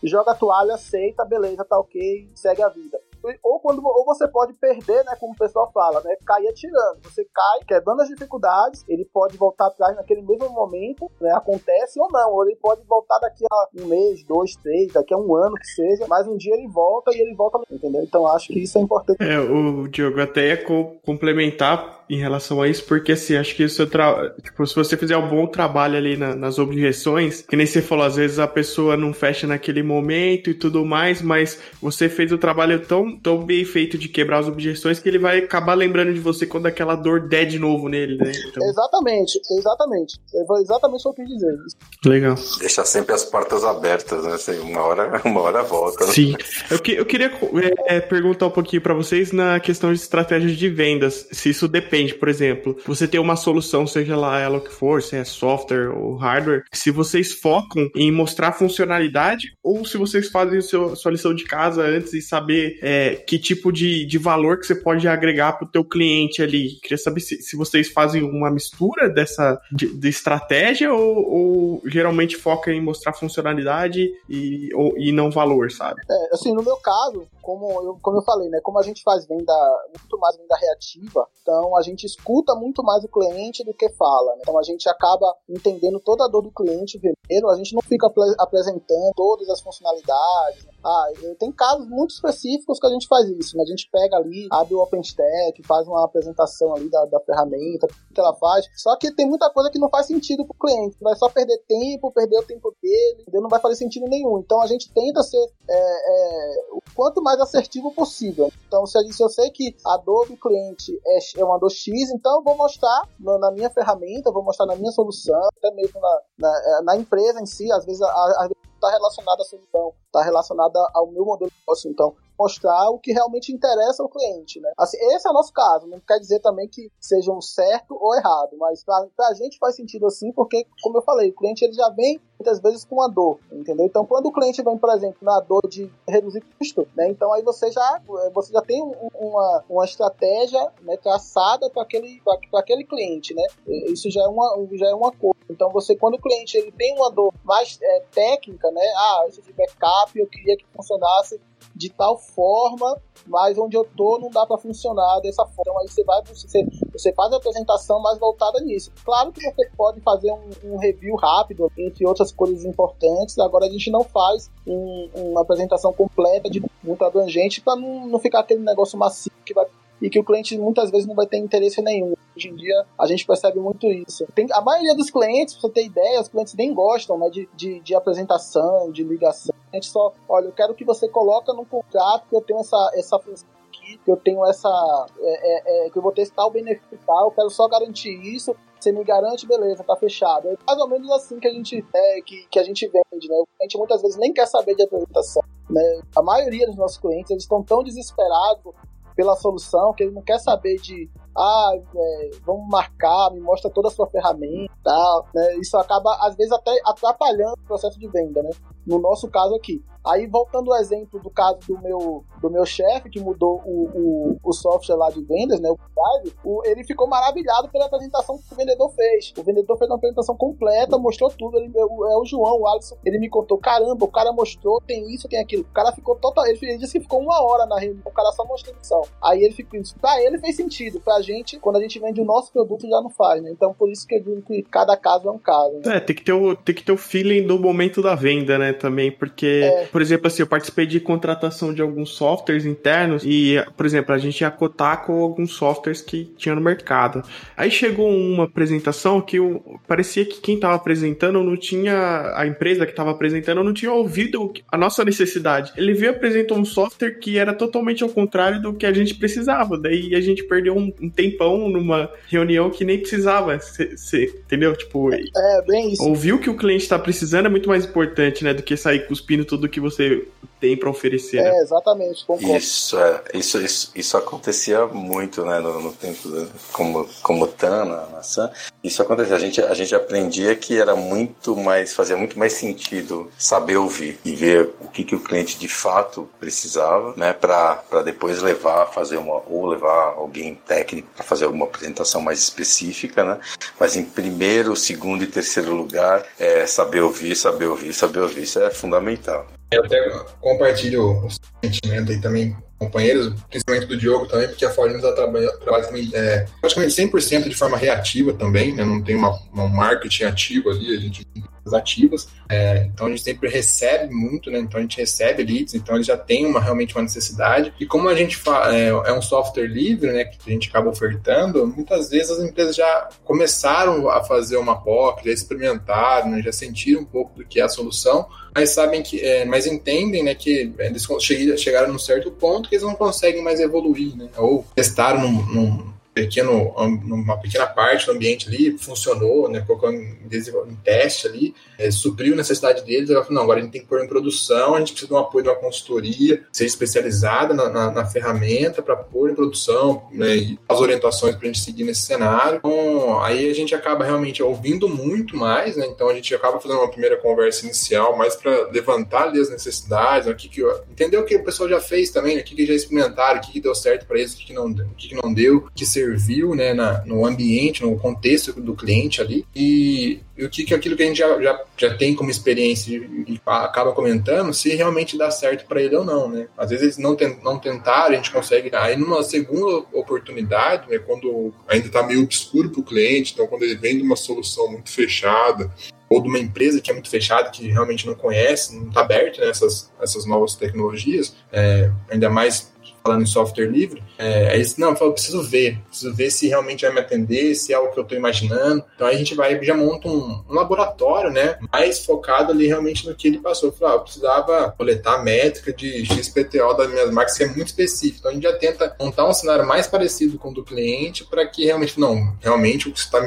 joga a toalha, aceita, beleza, tá ok, segue a vida ou quando ou você pode perder, né, como o pessoal fala, né, cair atirando. Você cai, quebrando as dificuldades, ele pode voltar atrás naquele mesmo momento, né, acontece ou não, ou ele pode voltar daqui a um mês, dois, três, daqui a um ano que seja, mas um dia ele volta e ele volta, entendeu? Então acho que isso é importante. É, o Diogo até ia complementar em relação a isso, porque assim, acho que tra... tipo, se você fizer um bom trabalho ali na, nas objeções, que nem você falou, às vezes a pessoa não fecha naquele momento e tudo mais, mas você fez o trabalho tão, tão bem feito de quebrar as objeções que ele vai acabar lembrando de você quando aquela dor der de novo nele, né? Então... Exatamente, exatamente. Exatamente o que eu quis dizer. Legal. Deixar sempre as portas abertas, né? Assim, uma hora, [LAUGHS] uma hora volta. Né? Sim. Eu, que, eu queria é, perguntar um pouquinho para vocês na questão de estratégias de vendas, se isso depende por exemplo, você tem uma solução, seja lá ela o que for, se é software ou hardware, se vocês focam em mostrar funcionalidade ou se vocês fazem seu, sua lição de casa antes e saber é, que tipo de, de valor que você pode agregar para o teu cliente ali. Queria saber se, se vocês fazem uma mistura dessa de, de estratégia ou, ou, geralmente foca em mostrar funcionalidade e, ou, e não valor, sabe? É, assim, no meu caso, como eu, como eu falei, né, como a gente faz venda muito mais venda reativa, então a gente escuta muito mais o cliente do que fala. Né? Então a gente acaba entendendo toda a dor do cliente primeiro, a gente não fica apresentando todas as funcionalidades. Né? Ah, tem casos muito específicos que a gente faz isso, né? A gente pega ali, abre o OpenStack, faz uma apresentação ali da, da ferramenta, o que ela faz. Só que tem muita coisa que não faz sentido pro cliente. Vai só perder tempo, perder o tempo dele, entendeu? não vai fazer sentido nenhum. Então a gente tenta ser é, é, o quanto mais assertivo possível. Então, se, se eu sei que a dor do cliente é, é uma dor X, então eu vou mostrar na, minha ferramenta, vou mostrar na minha solução, até mesmo na, na, na empresa em si, às vezes, às vezes está relacionada à solução, está relacionada ao meu modelo de negócio. Então, mostrar o que realmente interessa ao cliente, né? Assim, esse é o nosso caso. Não quer dizer também que seja um certo ou errado, mas para a gente faz sentido assim, porque, como eu falei, o cliente ele já vem muitas vezes com a dor, entendeu? Então, quando o cliente vem, por exemplo, na dor de reduzir custo, né? Então aí você já você já tem uma, uma estratégia né, traçada para aquele aquele cliente, né? Isso já é uma já é uma coisa. Então você quando o cliente ele tem uma dor mais é, técnica, né? Ah, esse de backup eu queria que funcionasse de tal forma, mas onde eu tô não dá para funcionar dessa forma. Então aí você vai, você, você faz a apresentação mais voltada nisso. Claro que você pode fazer um, um review rápido, entre outras coisas importantes. Agora a gente não faz um, uma apresentação completa, de muito abrangente, para não, não ficar aquele negócio macio que vai e que o cliente muitas vezes não vai ter interesse nenhum. Hoje em dia a gente percebe muito isso. Tem, a maioria dos clientes, pra você ter ideia, os clientes nem gostam né, de, de, de apresentação, de ligação. A gente só, olha, eu quero que você coloque no contrato que eu tenho essa, essa função aqui, que eu tenho essa. É, é, é, que eu vou testar o benefício tal, eu quero só garantir isso. Você me garante, beleza, tá fechado. É mais ou menos assim que a gente, é, que, que a gente vende, né? O cliente muitas vezes nem quer saber de apresentação. Né? A maioria dos nossos clientes eles estão tão desesperados pela solução, que ele não quer saber de ah, é, vamos marcar, me mostra toda a sua ferramenta tal, né? Isso acaba, às vezes, até atrapalhando o processo de venda, né? No nosso caso aqui. Aí, voltando ao exemplo do caso do meu, do meu chefe, que mudou o, o, o, software lá de vendas, né, o Drive, o, ele ficou maravilhado pela apresentação que o vendedor fez. O vendedor fez uma apresentação completa, mostrou tudo. Ele, é o João, o Alisson, ele me contou: caramba, o cara mostrou, tem isso, tem aquilo. O cara ficou total. Ele, ele disse que ficou uma hora na reunião, o cara só mostrou a atenção. Aí ele ficou. Pra ele fez sentido, pra gente, quando a gente vende o nosso produto, já não faz, né? Então, por isso que eu digo que cada caso é um caso. Né? É, tem que, ter o, tem que ter o feeling do momento da venda, né? Também, porque, é. por exemplo, assim, eu participei de contratação de alguns softwares internos e, por exemplo, a gente ia cotar com alguns softwares que tinha no mercado. Aí chegou uma apresentação que eu, parecia que quem estava apresentando não tinha, a empresa que estava apresentando não tinha ouvido a nossa necessidade. Ele veio e apresentou um software que era totalmente ao contrário do que a gente precisava. Daí a gente perdeu um, um tempão numa reunião que nem precisava ser, entendeu? Tipo, é, bem isso. Ouvir o que o cliente está precisando é muito mais importante, né, do que sair cuspindo tudo que você tem para oferecer. Né? É, exatamente, concordo. Isso, é, isso, isso, isso acontecia muito, né, no, no tempo do, como, como TAN, na, na SAM. Isso acontecia, a gente, a gente aprendia que era muito mais, fazia muito mais sentido saber ouvir e ver o que, que o cliente de fato precisava, né, para depois levar, fazer uma, ou levar alguém técnico para fazer alguma apresentação mais específica, né, mas em primeiro, segundo e terceiro lugar, é saber ouvir, saber ouvir, saber ouvir, isso é fundamental. Eu até compartilho o sentimento aí também, companheiros, principalmente do Diogo também, porque a Forlins trabalha, trabalha também é, praticamente 100% de forma reativa também, né? não tem uma, um marketing ativo ali, a gente ativas, é, então a gente sempre recebe muito, né? Então a gente recebe leads, então ele já tem uma, realmente uma necessidade. E como a gente fala, é, é, um software livre, né? Que a gente acaba ofertando, muitas vezes as empresas já começaram a fazer uma POC, já experimentaram, né, já sentiram um pouco do que é a solução, mas sabem que, é, mas entendem, né, que eles chegaram num certo ponto que eles não conseguem mais evoluir, né, ou testaram num, num pequeno, uma pequena parte do ambiente ali funcionou, né, colocou em, teste ali, é, supriu a necessidade deles, ela falou, não, agora a gente tem que pôr em produção, a gente precisa de um apoio de uma consultoria, seja especializada na, na, na ferramenta para pôr em produção, né, e as orientações para a gente seguir nesse cenário. Então, aí a gente acaba realmente ouvindo muito mais, né, então a gente acaba fazendo uma primeira conversa inicial, mais para levantar ali as necessidades, o que que, entender o que o pessoal já fez também, né, o que, que já experimentaram, o que, que deu certo para eles, o que, que, não, o que, que não deu, que serviu, né, na, no ambiente, no contexto do cliente ali, e e o que, que aquilo que a gente já, já, já tem como experiência e, acaba comentando, se realmente dá certo para ele ou não, né? Às vezes eles não, tem, não tentaram, a gente consegue. Aí numa segunda oportunidade, né, quando ainda está meio obscuro para o cliente, então quando ele vem de uma solução muito fechada, ou de uma empresa que é muito fechada, que realmente não conhece, não está aberto nessas né, essas novas tecnologias, é, ainda mais falando em software livre, é, aí, não, eu falo, preciso ver, preciso ver se realmente vai me atender, se é o que eu estou imaginando. Então aí a gente vai, já monta um, um, laboratório, né, mais focado ali realmente no que ele passou. Eu ah, eu precisava coletar métrica de XPTO das minhas marcas, que é muito específico. Então a gente já tenta montar um cenário mais parecido com o do cliente para que realmente, não, realmente o que está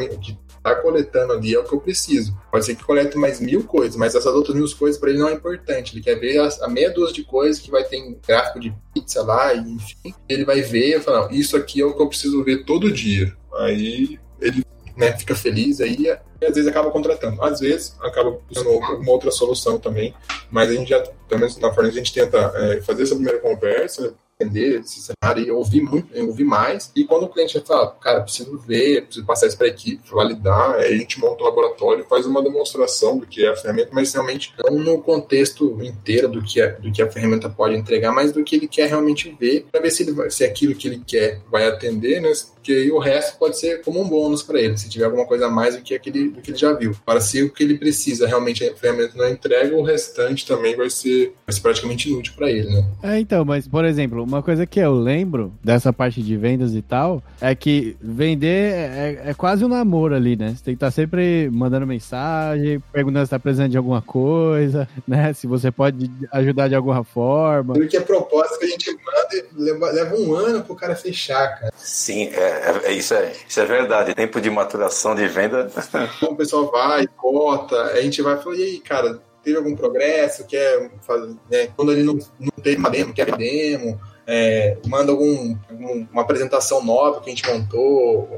está coletando ali é o que eu preciso. Pode ser que colete mais mil coisas, mas essas outras mil coisas para ele não é importante. Ele quer ver a, meia dúzia de coisas que vai ter em gráfico de pizza lá, e, enfim. Ele vai ver e falar, isso aqui é o que eu preciso ver todo dia. Aí ele né, fica feliz aí e às vezes acaba contratando. Às vezes acaba usando uma outra solução também, mas a gente já, pelo menos na Forneza, a gente tenta é, fazer essa primeira conversa, entender esse cenário e ouvir muito, ouvir mais. E quando o cliente fala, cara, preciso ver, preciso passar isso para a equipe, validar, aí a gente monta um laboratório, faz uma demonstração do que é a ferramenta, mas realmente não no contexto inteiro do que, é, do que a ferramenta pode entregar, mas do que ele quer realmente ver, para ver se, ele vai, se aquilo que ele quer vai atender, né? Porque aí o resto pode ser como um bônus para ele, se tiver alguma coisa a mais do que, aquele, do que ele já viu. Para se o que ele precisa realmente a ferramenta não entrega, o restante também vai ser, vai ser praticamente inútil para ele, né? É, então, mas, por exemplo, uma coisa que eu lembro dessa parte de vendas e tal é que vender é, é quase um namoro ali, né? Você tem que estar tá sempre mandando mensagem, perguntando se tá precisando de alguma coisa, [LAUGHS] né? Se você pode ajudar de alguma forma. Porque a proposta que a gente manda leva, leva um ano pro cara fechar, cara. Sim, é, é, é, isso, é, isso é verdade. Tempo de maturação de venda. [LAUGHS] Então o pessoal vai, cota, a gente vai e fala, e aí, cara, teve algum progresso, quer fazer, né? Quando ele não, não teve uma demo, quer demo, é, manda algum, algum, uma apresentação nova que a gente montou,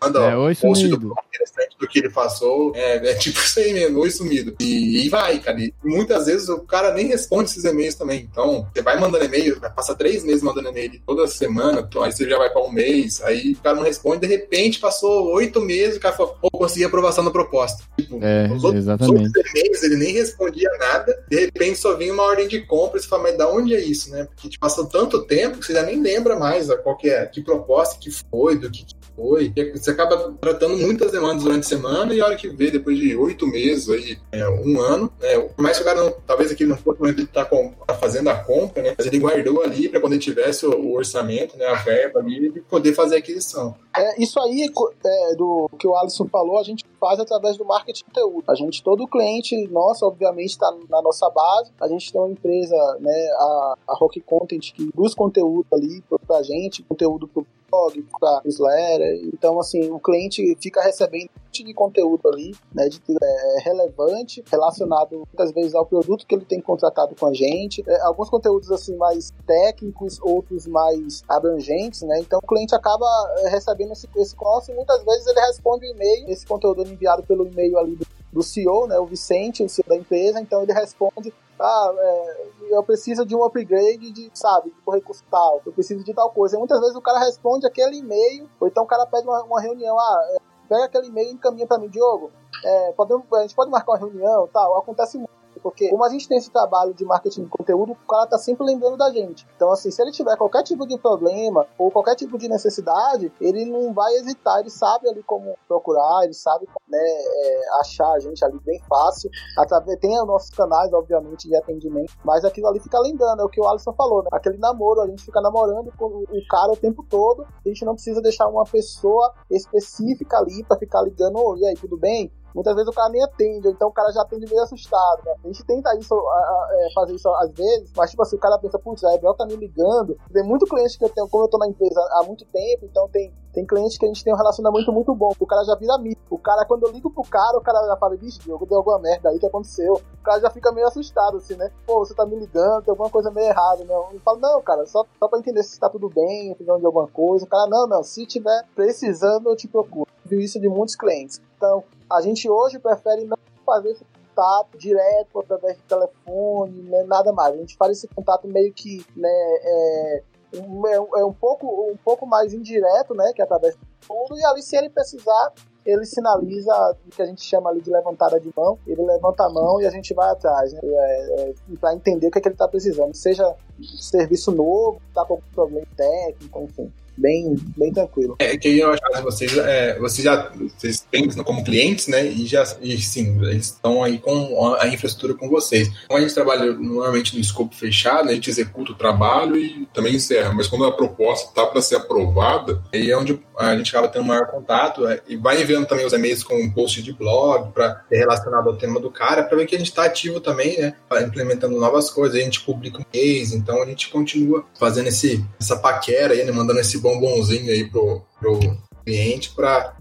manda é, oi, post do interessante do que ele passou. É, é tipo isso aí mesmo, oi sumido. E, e vai, cara. E muitas vezes o cara nem responde esses e-mails também. Então, você vai mandando e-mail, passa três meses mandando e-mail toda semana, então, aí você já vai para um mês, aí o cara não responde, de repente passou oito meses, o cara falou, pô, consegui aprovação da proposta. Tipo, é, os outros, exatamente. Os outros e-mails, ele nem respondia nada, de repente só vinha uma ordem de compra e você fala, mas da onde é isso, né? Porque tipo, passou tanto tempo que você já nem lembra mais qual que é, que proposta que foi, do que, que foi. Você acaba tratando muitas demandas durante a semana e a hora que vê, depois de oito meses, aí, é, um ano, né, por mais que o cara não, talvez aqui não fosse momento de estar tá, fazendo a compra, né, mas ele guardou ali para quando ele tivesse o, o, orçamento, né, a verba ali, de poder fazer a aquisição. É, isso aí, é, do que o Alisson falou, a gente faz através do marketing de conteúdo. A gente, todo cliente nosso, obviamente, está na nossa base. A gente tem uma empresa, né, a, a Rock Content, que produz conteúdo ali para a gente, conteúdo blog, para newsletter. Então, assim, o cliente fica recebendo um monte de conteúdo ali, né, de, é, relevante, relacionado muitas vezes ao produto que ele tem contratado com a gente. É, alguns conteúdos, assim, mais técnicos, outros mais abrangentes, né? Então, o cliente acaba é, recebendo esse, esse e muitas vezes ele responde o e-mail, esse conteúdo é enviado pelo e-mail ali do, do CEO, né, o Vicente, o CEO da empresa, então ele responde ah, é, eu preciso de um upgrade de, sabe, de recurso tal, eu preciso de tal coisa. E muitas vezes o cara responde aquele e-mail, ou então o cara pede uma, uma reunião, ah, é, pega aquele e-mail e encaminha para mim, Diogo, é, podemos, a gente pode marcar uma reunião tal, acontece muito. Porque como a gente tem esse trabalho de marketing de conteúdo, o cara tá sempre lembrando da gente. Então, assim, se ele tiver qualquer tipo de problema ou qualquer tipo de necessidade, ele não vai hesitar, ele sabe ali como procurar, ele sabe né, é, achar a gente ali bem fácil. Através, tem os nossos canais, obviamente, de atendimento, mas aquilo ali fica lembrando, é o que o Alisson falou, né? Aquele namoro, a gente fica namorando com o cara o tempo todo, a gente não precisa deixar uma pessoa específica ali para ficar ligando, e aí, tudo bem? Muitas vezes o cara nem atende, então o cara já atende meio assustado, né? A gente tenta isso, a, a, é, fazer isso às vezes, mas tipo assim, o cara pensa, putz, a Rebel tá me ligando. Tem muito cliente que eu tenho, como eu tô na empresa há muito tempo, então tem, tem cliente que a gente tem um relacionamento muito bom, o cara já vira amigo. O cara, quando eu ligo pro cara, o cara já fala, bicho, Diogo, deu alguma merda aí que aconteceu. O cara já fica meio assustado, assim, né? Pô, você tá me ligando, tem alguma coisa meio errada, né? Eu falo, não, cara, só, só pra entender se tá tudo bem, precisando de alguma coisa. O cara, não, não, se tiver precisando, eu te procuro. Viu isso de muitos clientes. Então, a gente hoje prefere não fazer esse contato direto através de telefone, né, nada mais. A gente faz esse contato meio que né, é, é, é um, pouco, um pouco mais indireto, né, que através do mundo, e ali se ele precisar, ele sinaliza o que a gente chama ali de levantada de mão, ele levanta a mão e a gente vai atrás, né, é, é, para entender o que, é que ele está precisando, seja serviço novo, está com problema técnico, enfim bem, bem tranquilo. É que eu acho que vocês, é, vocês já vocês têm como clientes, né? E já e, sim, eles estão aí com a infraestrutura com vocês. Como a gente trabalha normalmente no escopo fechado, a gente executa o trabalho e também encerra. Mas quando a proposta está para ser aprovada, aí é onde a gente acaba tendo maior contato é, e vai enviando também os e-mails com um post de blog para ser relacionado ao tema do cara, para ver que a gente está ativo também, né? Implementando novas coisas. A gente publica um mês, então a gente continua fazendo esse, essa paquera aí, né? Mandando esse bombonzinho aí pro, pro cliente para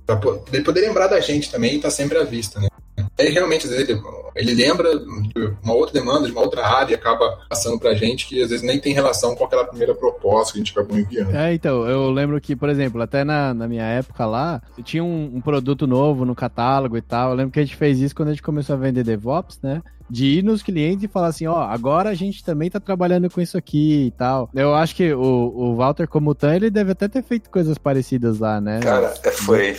poder lembrar da gente também e estar tá sempre à vista, né? Aí realmente, às vezes, ele, ele lembra de uma outra demanda, de uma outra área e acaba passando pra gente que às vezes nem tem relação com aquela primeira proposta que a gente acabou enviando. É, então, eu lembro que, por exemplo, até na, na minha época lá, tinha um, um produto novo no catálogo e tal. Eu lembro que a gente fez isso quando a gente começou a vender DevOps, né? De ir nos clientes e falar assim, ó, agora a gente também tá trabalhando com isso aqui e tal. Eu acho que o, o Walter como Tan, ele deve até ter feito coisas parecidas lá, né? Cara, é, foi,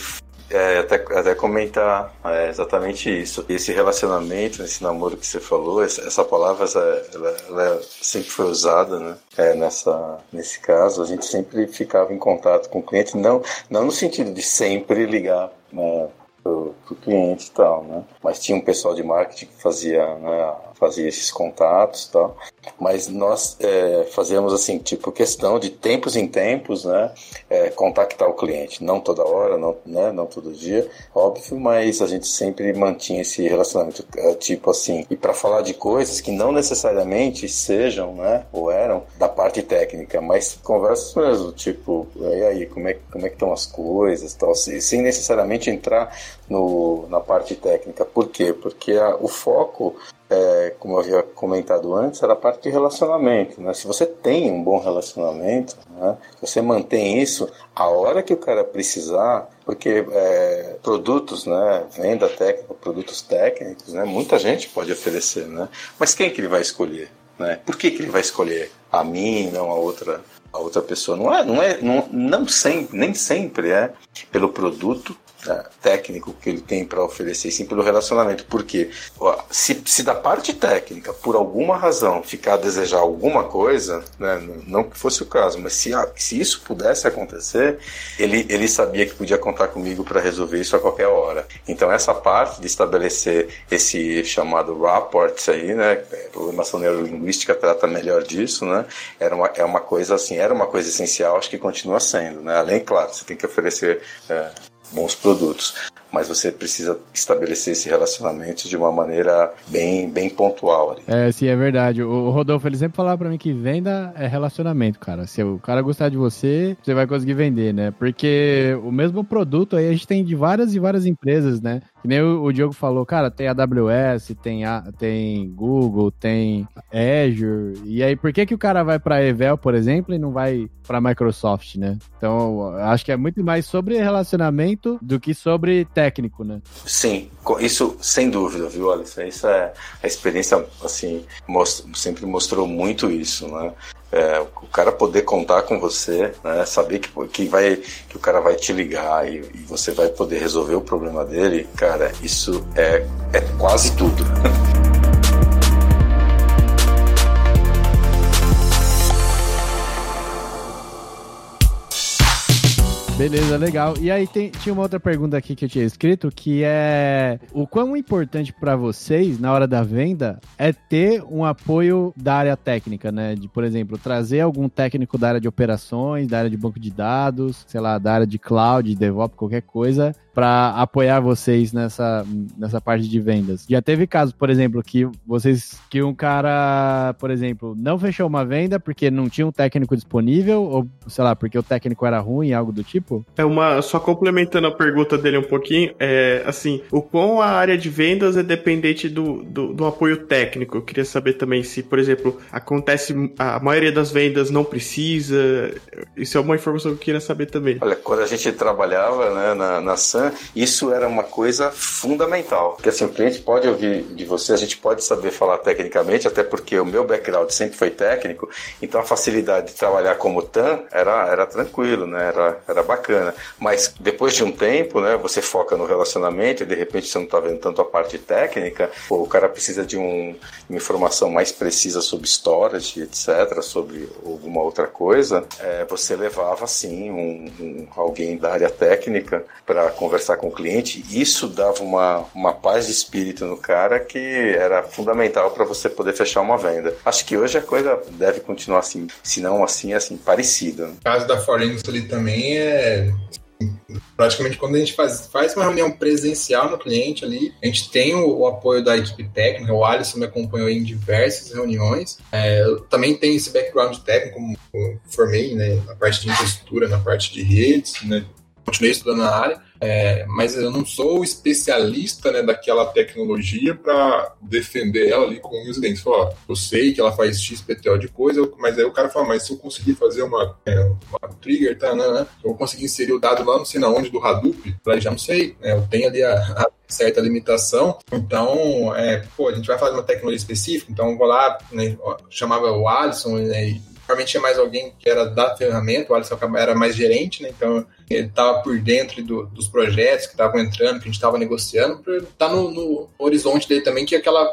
é, até, até comentar é, exatamente isso. Esse relacionamento, esse namoro que você falou, essa, essa palavra ela, ela, sempre foi usada, né? É, nessa, nesse caso, a gente sempre ficava em contato com o cliente, não, não no sentido de sempre ligar né, pro, pro cliente e tal, né? Mas tinha um pessoal de marketing que fazia, né, fazia esses contatos tal. Mas nós é, fazíamos assim, tipo, questão de tempos em tempos, né? É, contactar o cliente. Não toda hora, não, né, não todo dia, óbvio, mas a gente sempre mantinha esse relacionamento, é, tipo assim. E para falar de coisas que não necessariamente sejam, né? Ou eram da parte técnica, mas conversas mesmo, tipo, e aí, como é, como é que estão as coisas, tal, sem necessariamente entrar no, na parte técnica. Por quê? Porque a, o foco é, como eu havia comentado antes, era a parte de relacionamento. Né? Se você tem um bom relacionamento, né? você mantém isso, a hora que o cara precisar, porque é, produtos, né, venda técnica, produtos técnicos, né, muita gente pode oferecer, né? mas quem que ele vai escolher? Né? Por que, que ele vai escolher a mim, não a outra? A outra pessoa não é, não é, não, não sempre, nem sempre é pelo produto técnico que ele tem para oferecer, sim pelo relacionamento. Porque se, se da parte técnica, por alguma razão, ficar a desejar alguma coisa, né, não que fosse o caso, mas se, se isso pudesse acontecer, ele, ele sabia que podia contar comigo para resolver isso a qualquer hora. Então, essa parte de estabelecer esse chamado rapport aí, né, é, programação neurolinguística trata melhor disso, né, era uma, é uma coisa assim, era uma coisa essencial, acho que continua sendo, né, além, claro, você tem que oferecer é, bons produtos. Mas você precisa estabelecer esse relacionamento de uma maneira bem, bem pontual. Ali. É, sim, é verdade. O Rodolfo, ele sempre falava para mim que venda é relacionamento, cara. Se o cara gostar de você, você vai conseguir vender, né? Porque o mesmo produto aí a gente tem de várias e várias empresas, né? Que nem o, Diogo falou, cara, tem AWS, tem, a, tem Google, tem Azure. E aí, por que que o cara vai para Evel, por exemplo, e não vai para Microsoft, né? Então, acho que é muito mais sobre relacionamento do que sobre técnico, né? Sim, isso sem dúvida, viu, Alisson? Isso é a experiência, assim, sempre mostrou muito isso, né? É, o cara poder contar com você, né, saber que, que, vai, que o cara vai te ligar e, e você vai poder resolver o problema dele, cara, isso é, é quase tudo. [LAUGHS] Beleza, legal. E aí tem, tinha uma outra pergunta aqui que eu tinha escrito, que é o quão importante para vocês na hora da venda é ter um apoio da área técnica, né? De, por exemplo, trazer algum técnico da área de operações, da área de banco de dados, sei lá, da área de cloud, de DevOps, qualquer coisa, para apoiar vocês nessa, nessa parte de vendas. Já teve casos, por exemplo, que vocês que um cara, por exemplo, não fechou uma venda porque não tinha um técnico disponível ou sei lá, porque o técnico era ruim, algo do tipo? É uma só complementando a pergunta dele um pouquinho, é assim, o quão a área de vendas é dependente do, do, do apoio técnico. Eu queria saber também se, por exemplo, acontece a maioria das vendas não precisa. Isso é uma informação que eu queria saber também. Olha, quando a gente trabalhava né, na, na Sun, isso era uma coisa fundamental. Porque assim, o cliente pode ouvir de você, a gente pode saber falar tecnicamente, até porque o meu background sempre foi técnico, então a facilidade de trabalhar como TAM era, era tranquilo, né? Era, era bacana. Mas depois de um tempo, né, você foca no relacionamento e de repente você não está vendo tanto a parte técnica, pô, o cara precisa de um, uma informação mais precisa sobre storage, etc., sobre alguma outra coisa, é, você levava sim um, um, alguém da área técnica para conversar com o cliente, isso dava uma, uma paz de espírito no cara que era fundamental para você poder fechar uma venda. Acho que hoje a coisa deve continuar assim, se não assim, assim, parecida. O caso da Forensics ali também é praticamente quando a gente faz, faz uma reunião presencial no cliente ali, a gente tem o, o apoio da equipe técnica, o Alisson me acompanhou em diversas reuniões, é, eu também tenho esse background técnico, como formei né, na parte de infraestrutura, na parte de redes, né, continuei estudando na área, é, mas eu não sou especialista né, daquela tecnologia para defender ela ali com os dentes. Falar, eu sei que ela faz XPTO de coisa, mas aí o cara fala, mas se eu conseguir fazer uma, é, uma trigger, tá, né, né, eu conseguir inserir o dado lá não sei na onde do Hadoop, eu já não sei, né, eu tenho ali a, a certa limitação. Então, é, pô, a gente vai fazer uma tecnologia específica, então vou lá, né, chamava o Alisson, né, Provavelmente tinha mais alguém que era da ferramenta, o Alisson era mais gerente, né? Então ele estava por dentro do, dos projetos que estavam entrando, que a gente estava negociando, para estar tá no, no, horizonte dele também, que aquela,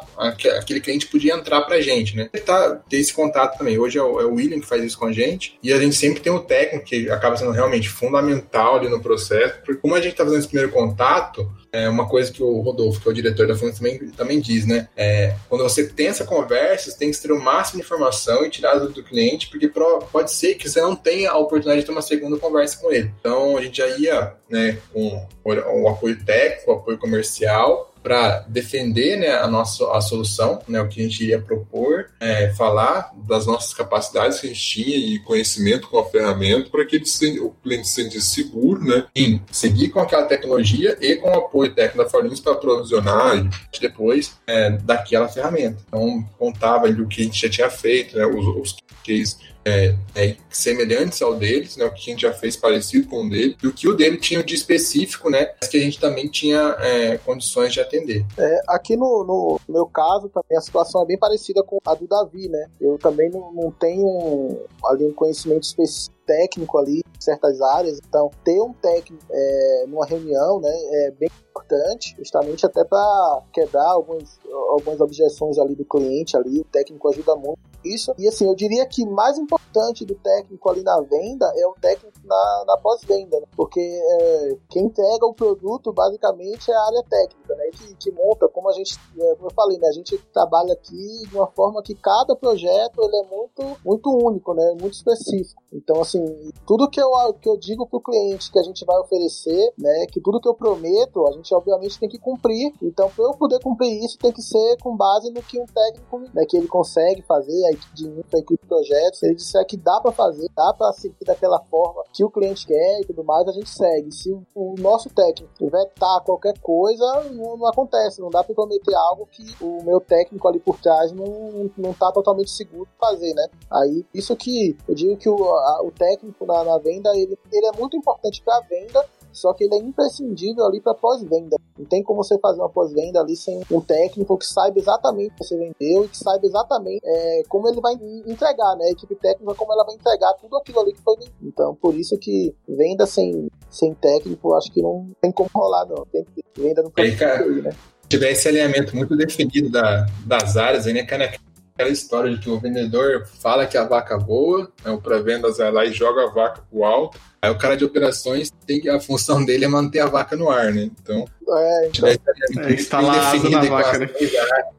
aquele cliente podia entrar para a gente, né? Tá, ter esse contato também. Hoje é o, é o, William que faz isso com a gente, e a gente sempre tem o técnico, que acaba sendo realmente fundamental ali no processo, porque como a gente está fazendo esse primeiro contato, é uma coisa que o Rodolfo, que é o diretor da Fundação, também, também diz, né? É, quando você tem essa conversa, você tem que ter o máximo de informação e tirar do, do cliente, porque pode ser que você não tenha a oportunidade de ter uma segunda conversa com ele. Então, a gente já ia né, com o apoio técnico, o apoio comercial, para defender né, a nossa a solução, né, o que a gente iria propor, é, falar das nossas capacidades que a gente tinha e conhecimento com a ferramenta para que ele se, o cliente se seguro né, em seguir com aquela tecnologia e com o apoio técnico da Forlinks para provisionar depois é, daquela ferramenta. Então, contava ali o que a gente já tinha feito, né, os, os cases é, é, semelhantes ao deles, né, o que a gente já fez parecido com o dele, e o que o dele tinha de específico, né, que a gente também tinha é, condições de atender. É, aqui no, no, meu caso, também a situação é bem parecida com a do Davi, né, eu também não, não tenho ali um conhecimento específico técnico ali certas áreas. Então, ter um técnico é, numa reunião né, é bem importante, justamente até para quebrar algumas, algumas objeções ali do cliente ali. O técnico ajuda muito. isso. E assim, eu diria que mais importante do técnico ali na venda é o técnico na, na pós-venda, né? porque é, quem entrega o produto basicamente é a área técnica, né? Que, que monta, como a gente, é, como eu falei, né? A gente trabalha aqui de uma forma que cada projeto ele é muito, muito único, né? Muito específico. Então, assim, tudo que eu, que eu digo para o cliente que a gente vai oferecer, né? Que tudo que eu prometo, a gente obviamente tem que cumprir. Então, para eu poder cumprir isso, tem que ser com base no que um técnico, né? Que ele consegue fazer, a equipe de infra, a equipe de projetos. Ele disser que dá para fazer, dá para seguir daquela forma que o cliente quer e tudo mais, a gente segue. Se o, o nosso técnico vetar qualquer coisa, não, não acontece. Não dá para prometer algo que o meu técnico ali por trás não, não tá totalmente seguro de fazer, né? Aí, isso que eu digo que o, a, o técnico na, na venda, ele, ele é muito importante para a venda, só que ele é imprescindível ali para pós-venda. Não tem como você fazer uma pós-venda ali sem um técnico que saiba exatamente o que você vendeu e que saiba exatamente é, como ele vai entregar, né? A equipe técnica, como ela vai entregar tudo aquilo ali que foi vendido. Então, por isso que venda sem, sem técnico, acho que não tem como rolar, não. Tem que venda no é, cara, né? tiver esse alinhamento muito definido da, das áreas, aí, né, cara, aquela história de que o vendedor fala que a vaca voa, né, o pré-vendas vai lá e joga a vaca pro alto, aí o cara de operações tem que a função dele é manter a vaca no ar, né? Então, é, então, é, instalar a asa na vaca, né?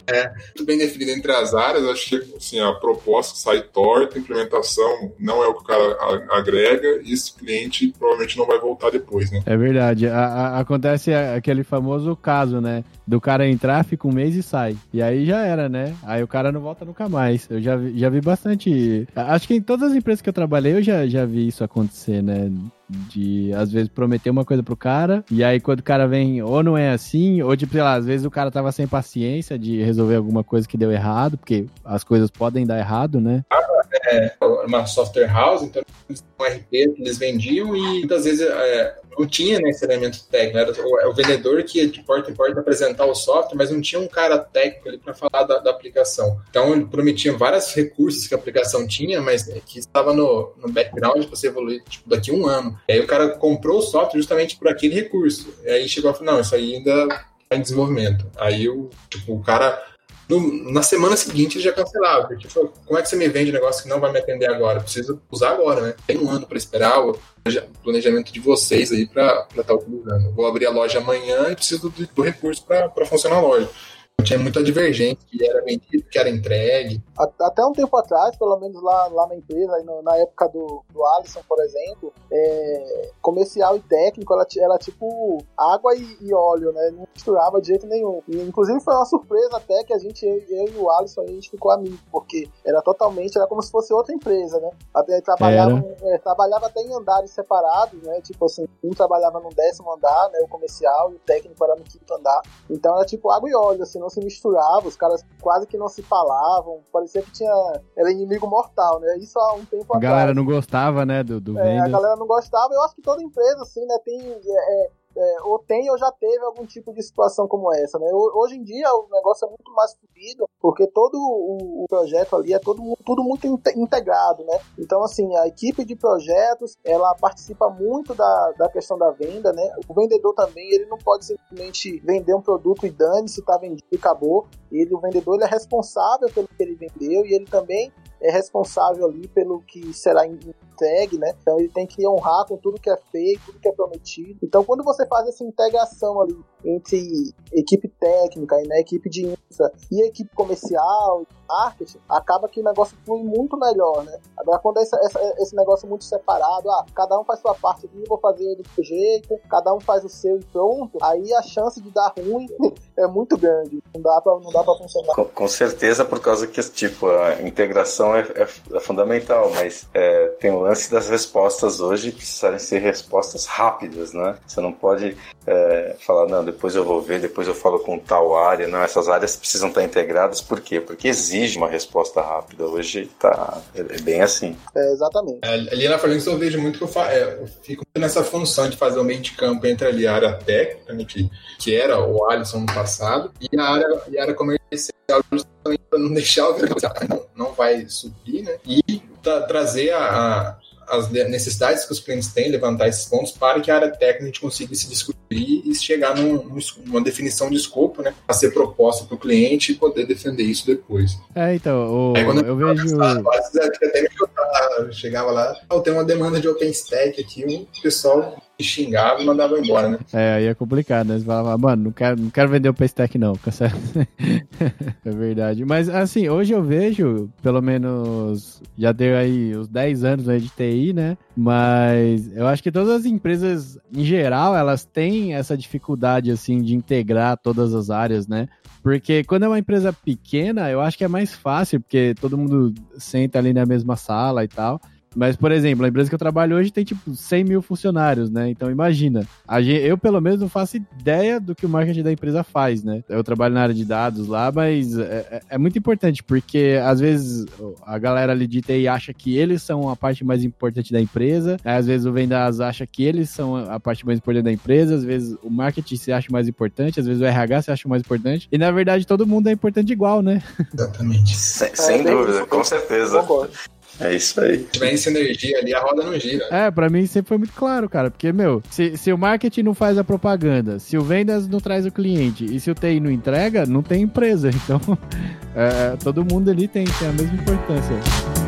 É, muito bem definido entre as áreas, acho que assim, a proposta sai torta, a implementação não é o que o cara agrega, e esse cliente provavelmente não vai voltar depois, né? É verdade. A, a, acontece aquele famoso caso, né? Do cara entrar, fica um mês e sai. E aí já era, né? Aí o cara não volta nunca mais. Eu já, já vi bastante. Acho que em todas as empresas que eu trabalhei, eu já, já vi isso acontecer, né? De às vezes prometer uma coisa pro cara e aí quando o cara vem ou não é assim ou tipo sei lá às vezes o cara tava sem paciência de resolver alguma coisa que deu errado porque as coisas podem dar errado né é uma software house então um RP que eles vendiam e muitas vezes é, não tinha né, esse elemento técnico, era o, o, vendedor que ia de porta em porta apresentar o software, mas não tinha um cara técnico ali para falar da, da, aplicação. Então ele prometia vários recursos que a aplicação tinha, mas que estava no, no background para você evoluir tipo, daqui a um ano. E aí o cara comprou o software justamente por aquele recurso. E aí chegou e falou, não, isso aí ainda está em desenvolvimento. Aí o, tipo, o cara no, na semana seguinte ele já cancelava, porque tipo, como é que você me vende um negócio que não vai me atender agora? Preciso usar agora, né? Tem um ano para esperar o planejamento de vocês aí para estar tá utilizando. Vou abrir a loja amanhã e preciso do, do recurso para funcionar a loja tinha muita divergência que era vendido, que era entregue. Até um tempo atrás, pelo menos lá, lá na empresa, na época do, do Alisson, por exemplo, é, comercial e técnico era, era tipo água e, e, óleo, né? Não misturava de jeito nenhum. E, inclusive foi uma surpresa até que a gente, eu, eu e o Alisson, a gente ficou amigo, porque era totalmente, era como se fosse outra empresa, né? Até trabalhava, é, trabalhava até em andares separados, né? Tipo assim, um trabalhava no décimo andar, né? O comercial, e o técnico era no quinto andar. Então era tipo água e óleo, assim, não se misturava, os caras quase que não se falavam, parecia que tinha era inimigo mortal, né? Isso há um tempo atrás. A galera não gostava, né, do, do é, A galera não gostava, eu acho que toda empresa, assim, né, tem... É, é ou tem ou já teve algum tipo de situação como essa, né? Hoje em dia o negócio é muito mais fluido, porque todo o, projeto ali é todo, tudo muito integrado, né? Então, assim, a equipe de projetos, ela participa muito da, da questão da venda, né? O vendedor também, ele não pode simplesmente vender um produto e dane se tá vendido e acabou. Ele, o vendedor, ele é responsável pelo que ele vendeu e ele também é responsável ali pelo que será entregue, né? Então ele tem que honrar com tudo que é feito, tudo que é prometido. Então quando você faz essa integração ali entre equipe técnica né, equipe de infra e equipe comercial, marketing, acaba que o negócio flui muito melhor, né? Agora, quando é esse, esse negócio muito separado, ah, cada um faz sua parte aqui, vou fazer do seu jeito, cada um faz o seu e pronto, aí a chance de dar ruim [LAUGHS] é muito grande. Não dá pra, não dá pra funcionar. Com, com certeza, por causa que, tipo, a integração é, é, é fundamental, mas é, tem o lance das respostas hoje precisarem ser respostas rápidas, né? Você não pode é, falar, não, depois eu vou ver, depois eu falo com tal área. Não, essas áreas precisam estar integradas, por quê? Porque exige uma resposta rápida. Hoje tá, é bem assim. É, exatamente. É, ali na Falinx eu vejo muito que eu, fa é, eu fico nessa função de fazer o meio de campo entre ali a área técnica, né, que, que era o Alisson no passado, e a área, e a área comercial, justamente para não deixar o não, não vai subir, né? E tra trazer a, a as necessidades que os clientes têm, levantar esses pontos para que a área técnica consiga se discutir e chegar num, numa definição de escopo, né, a ser proposta para o cliente e poder defender isso depois. É, então, o, Aí, quando eu, eu vejo... até me chegava lá, eu tenho uma demanda de OpenStack aqui, o pessoal xingava e mandava embora, né? É, aí é complicado, né? Você falava, mano, não quero, não quero vender o Paystack não, [LAUGHS] é verdade. Mas, assim, hoje eu vejo, pelo menos, já deu aí uns 10 anos aí de TI, né? Mas eu acho que todas as empresas, em geral, elas têm essa dificuldade, assim, de integrar todas as áreas, né? Porque quando é uma empresa pequena, eu acho que é mais fácil, porque todo mundo senta ali na mesma sala e tal. Mas, por exemplo, a empresa que eu trabalho hoje tem tipo 100 mil funcionários, né? Então, imagina. Gente, eu, pelo menos, não faço ideia do que o marketing da empresa faz, né? Eu trabalho na área de dados lá, mas é, é, é muito importante, porque às vezes a galera ali de TI acha que eles são a parte mais importante da empresa, às vezes o Vendas acha que eles são a parte mais importante da empresa, às vezes o marketing se acha mais importante, às vezes o RH se acha mais importante, e na verdade todo mundo é importante igual, né? Exatamente. Sem, sem é, dúvida, com certeza. Concordo. É isso aí. Se tiver essa energia ali, a roda não gira. É, pra mim sempre foi muito claro, cara. Porque, meu, se, se o marketing não faz a propaganda, se o vendas não traz o cliente e se o TI não entrega, não tem empresa. [LAUGHS] Então, é, todo mundo ali tem, tem a mesma importância.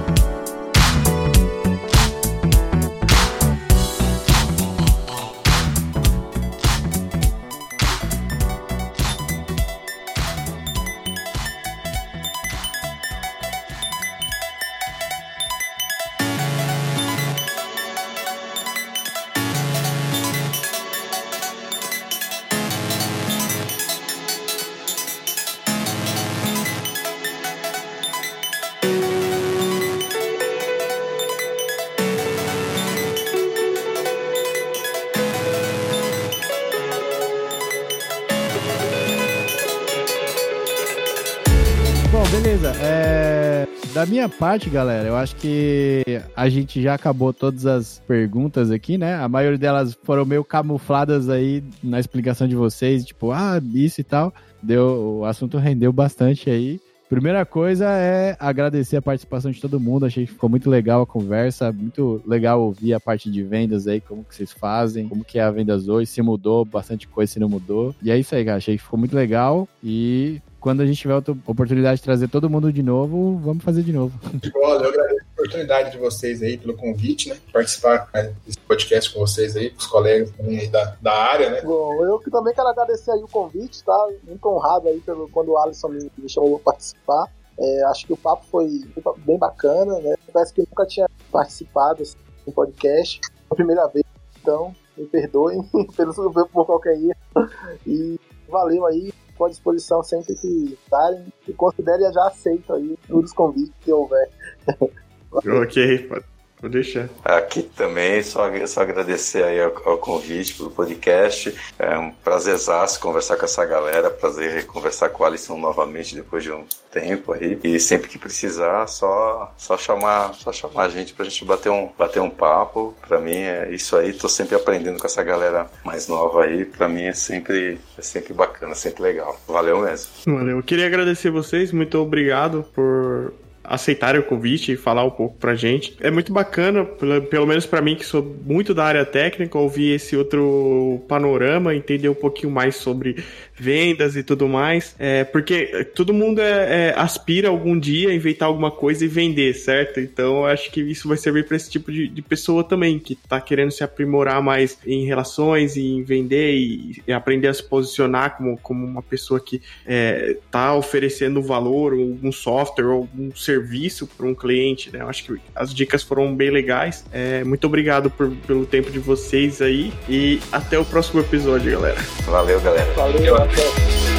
Parte, galera, eu acho que a gente já acabou todas as perguntas aqui, né? A maioria delas foram meio camufladas aí na explicação de vocês, tipo, ah, isso e tal. Deu, o assunto rendeu bastante aí. Primeira coisa é agradecer a participação de todo mundo. Achei que ficou muito legal a conversa, muito legal ouvir a parte de vendas aí, como que vocês fazem, como que é a vendas hoje, se mudou, bastante coisa se não mudou. E é isso aí, cara. Achei que ficou muito legal e quando a gente tiver a oportunidade de trazer todo mundo de novo, vamos fazer de novo. Olha, eu agradeço a oportunidade de vocês aí pelo convite, né? Participar né, desse podcast com vocês aí, com os colegas também aí da, da área, né? Bom, eu que também quero agradecer aí o convite, tá? Muito honrado aí pelo, quando o Alisson me, me chamou para participar. É, acho que o papo foi bem bacana, né? Parece que nunca tinha participado assim, um podcast, a primeira vez, então me perdoem [LAUGHS] pelo, por qualquer erro. E valeu aí, estou à disposição sempre que darem e considere já aceito aí todos os convites que houver. [LAUGHS] ok, Vou deixar. Aqui também, só, só agradecer aí ao, ao, convite pelo podcast. É um prazerzaço conversar com essa galera, prazer conversar com o Alisson novamente depois de um tempo aí. E sempre que precisar, só, só, chamar, só chamar a gente pra gente bater um, bater um papo. Pra mim é isso aí, tô sempre aprendendo com essa galera mais nova aí. Pra mim é sempre, é sempre bacana, sempre legal. Valeu mesmo. Valeu. Eu queria agradecer vocês, muito obrigado por aceitarem o convite e falar um pouco pra gente. É muito bacana, pelo menos para mim que sou muito da área técnica, ouvir esse outro panorama, entender um pouquinho mais sobre vendas e tudo mais, é, porque todo mundo é, é, aspira algum dia a inventar alguma coisa e vender, certo? Então eu acho que isso vai servir para esse tipo de, de, pessoa também, que tá querendo se aprimorar mais em relações e em vender e, e aprender a se posicionar como, como uma pessoa que é, tá oferecendo valor, algum software ou algum serviço para um cliente, né? Eu acho que as dicas foram bem legais. É, muito obrigado por, pelo tempo de vocês aí e até o próximo episódio, galera. Valeu, galera. Valeu. Go.